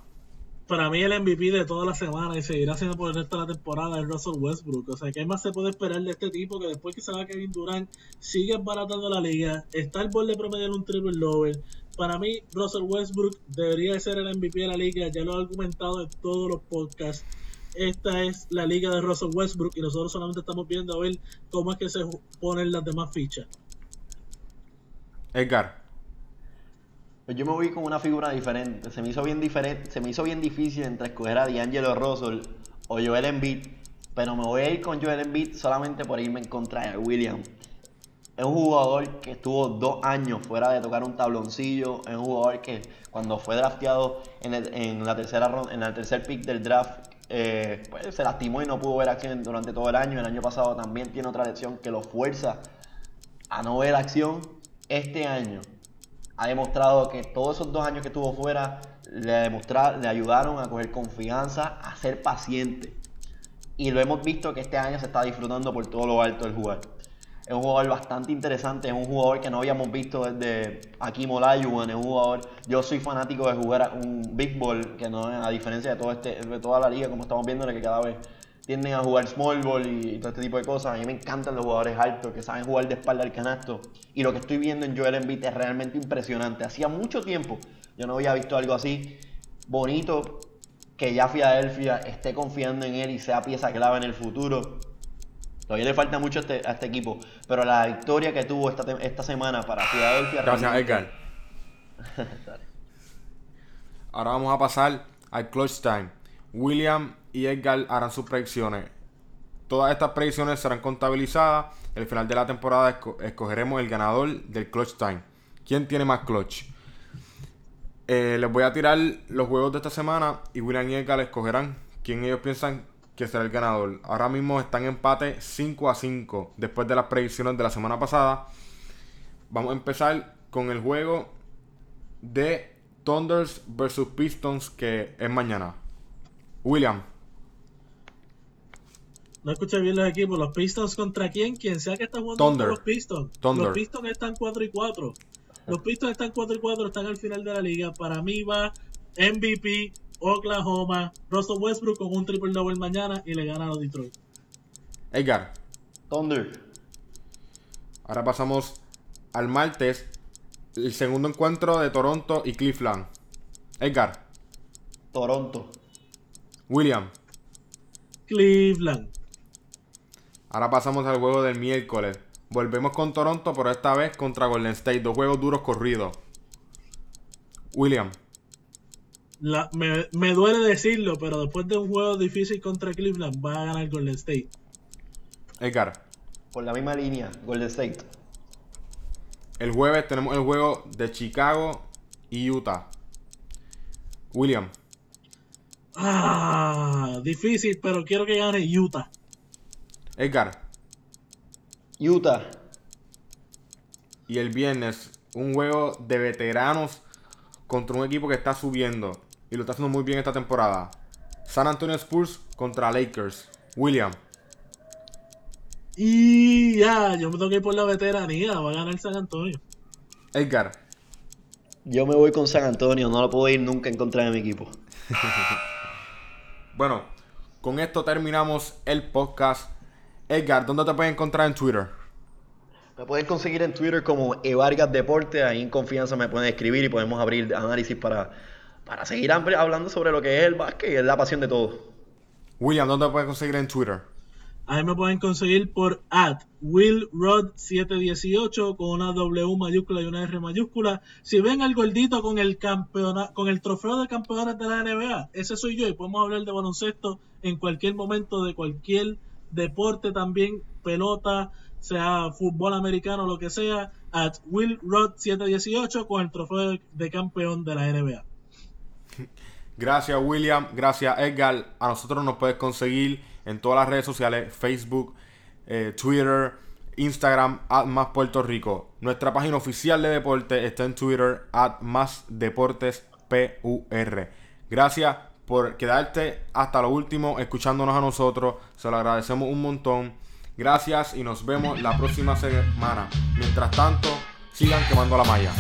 para mí el MVP de toda la semana y seguirá siendo por el resto de la temporada es Russell Westbrook. O sea, ¿qué más se puede esperar de este tipo que después que se va Kevin Durant sigue embaratando la liga? Está el bol de promediar un triple doble. Para mí, Russell Westbrook debería ser el MVP de la liga. Ya lo he argumentado en todos los podcasts. Esta es la liga de Russell Westbrook y nosotros solamente estamos viendo a ver cómo es que se ponen las demás fichas. Edgar. Pues yo me voy con una figura diferente. Se me hizo bien diferente, se me hizo bien difícil entre escoger a D'Angelo Russell o Joel Embiid, pero me voy a ir con Joel Embiid solamente por irme en contra de William. Es un jugador que estuvo dos años fuera de tocar un tabloncillo. Es un jugador que cuando fue drafteado en, el, en la tercera ronda, en el tercer pick del draft, eh, pues se lastimó y no pudo ver acción durante todo el año. El año pasado también tiene otra lesión que lo fuerza a no ver acción. Este año ha demostrado que todos esos dos años que estuvo fuera le, ayudaron a coger confianza, a ser paciente. Y lo hemos visto que este año se está disfrutando por todo lo alto del jugador. Es un jugador bastante interesante, es un jugador que no habíamos visto desde aquí Olajuwon, es un jugador, yo soy fanático de jugar un big ball, que no a diferencia de, todo este, de toda la liga, como estamos viendo, que cada vez tienden a jugar small ball y, todo este tipo de cosas. A mí me encantan los jugadores altos que saben jugar de espalda al canasto. Y lo que estoy viendo en Joel Embiid es realmente impresionante. Hacía mucho tiempo yo no había visto algo así bonito que ya Filadelfia esté confiando en él y sea pieza clave en el futuro. Todavía le falta mucho a este, a este equipo, pero la victoria que tuvo esta, esta semana para Filadelfia. Gracias, Edgar. Ahora vamos a pasar al clutch time. William y Edgar harán sus predicciones. Todas estas predicciones serán contabilizadas. Al final de la temporada esco escogeremos el ganador del Clutch Time. ¿Quién tiene más clutch? Eh, les voy a tirar los juegos de esta semana y William y Edgar escogerán quién ellos piensan que será el ganador. Ahora mismo están en empate 5 a 5 después de las predicciones de la semana pasada. Vamos a empezar con el juego de Thunders versus Pistons que es mañana. William. No escuché bien los equipos. ¿Los Pistons contra quién? Quien sea que está jugando Thunder. los Pistons. Thunder. Los Pistons están 4 y 4. Los Pistons están 4 y 4, están al final de la liga. Para mí va MVP Oklahoma. Russell Westbrook con un triple double mañana y le gana a los Detroit. Edgar, Thunder. ahora pasamos al martes, el segundo encuentro de Toronto y Cleveland. Edgar, Toronto. William, Cleveland. Ahora pasamos al juego del miércoles. Volvemos con Toronto, pero esta vez contra Golden State. Dos juegos duros corridos. William, La- me, me duele decirlo, pero después de un juego difícil contra Cleveland, va a ganar Golden State. Edgar. Por la misma línea, Golden State. El jueves tenemos el juego de Chicago y Utah. William, Ah, difícil, pero quiero que gane Utah. Edgar. Utah. Y el viernes, un juego de veteranos contra un equipo que está subiendo. Y lo está haciendo muy bien esta temporada. San Antonio Spurs contra Lakers. William. Y ya, yo me tengo que ir por la veteranía. Va a ganar San Antonio. Edgar. Yo me voy con San Antonio, no lo puedo ir nunca en contra de mi equipo. Bueno, con esto terminamos el podcast. Edgar, ¿dónde te pueden encontrar en Twitter? Me pueden conseguir en Twitter como Evargas Deporte, ahí en confianza me pueden escribir y podemos abrir análisis para, para seguir hablando sobre lo que es el básquet y es la pasión de todos. William, ¿dónde te pueden conseguir en Twitter? Ahí me pueden conseguir por at willrod718 con una W mayúscula y una R mayúscula. Si ven al gordito con el campeona, con el trofeo de campeones de la NBA, ese soy yo y podemos hablar de baloncesto en cualquier momento de cualquier deporte también, pelota, sea fútbol americano, lo que sea, at willrod718 con el trofeo de campeón de la NBA. Gracias William, gracias Edgar. A nosotros nos puedes conseguir en todas las redes sociales, Facebook, eh, Twitter, Instagram, at más Puerto Rico. Nuestra página oficial de deporte está en Twitter, at más deportes PUR. Gracias por quedarte hasta lo último escuchándonos a nosotros. Se lo agradecemos un montón. Gracias y nos vemos la próxima semana. Mientras tanto, sigan quemando la malla.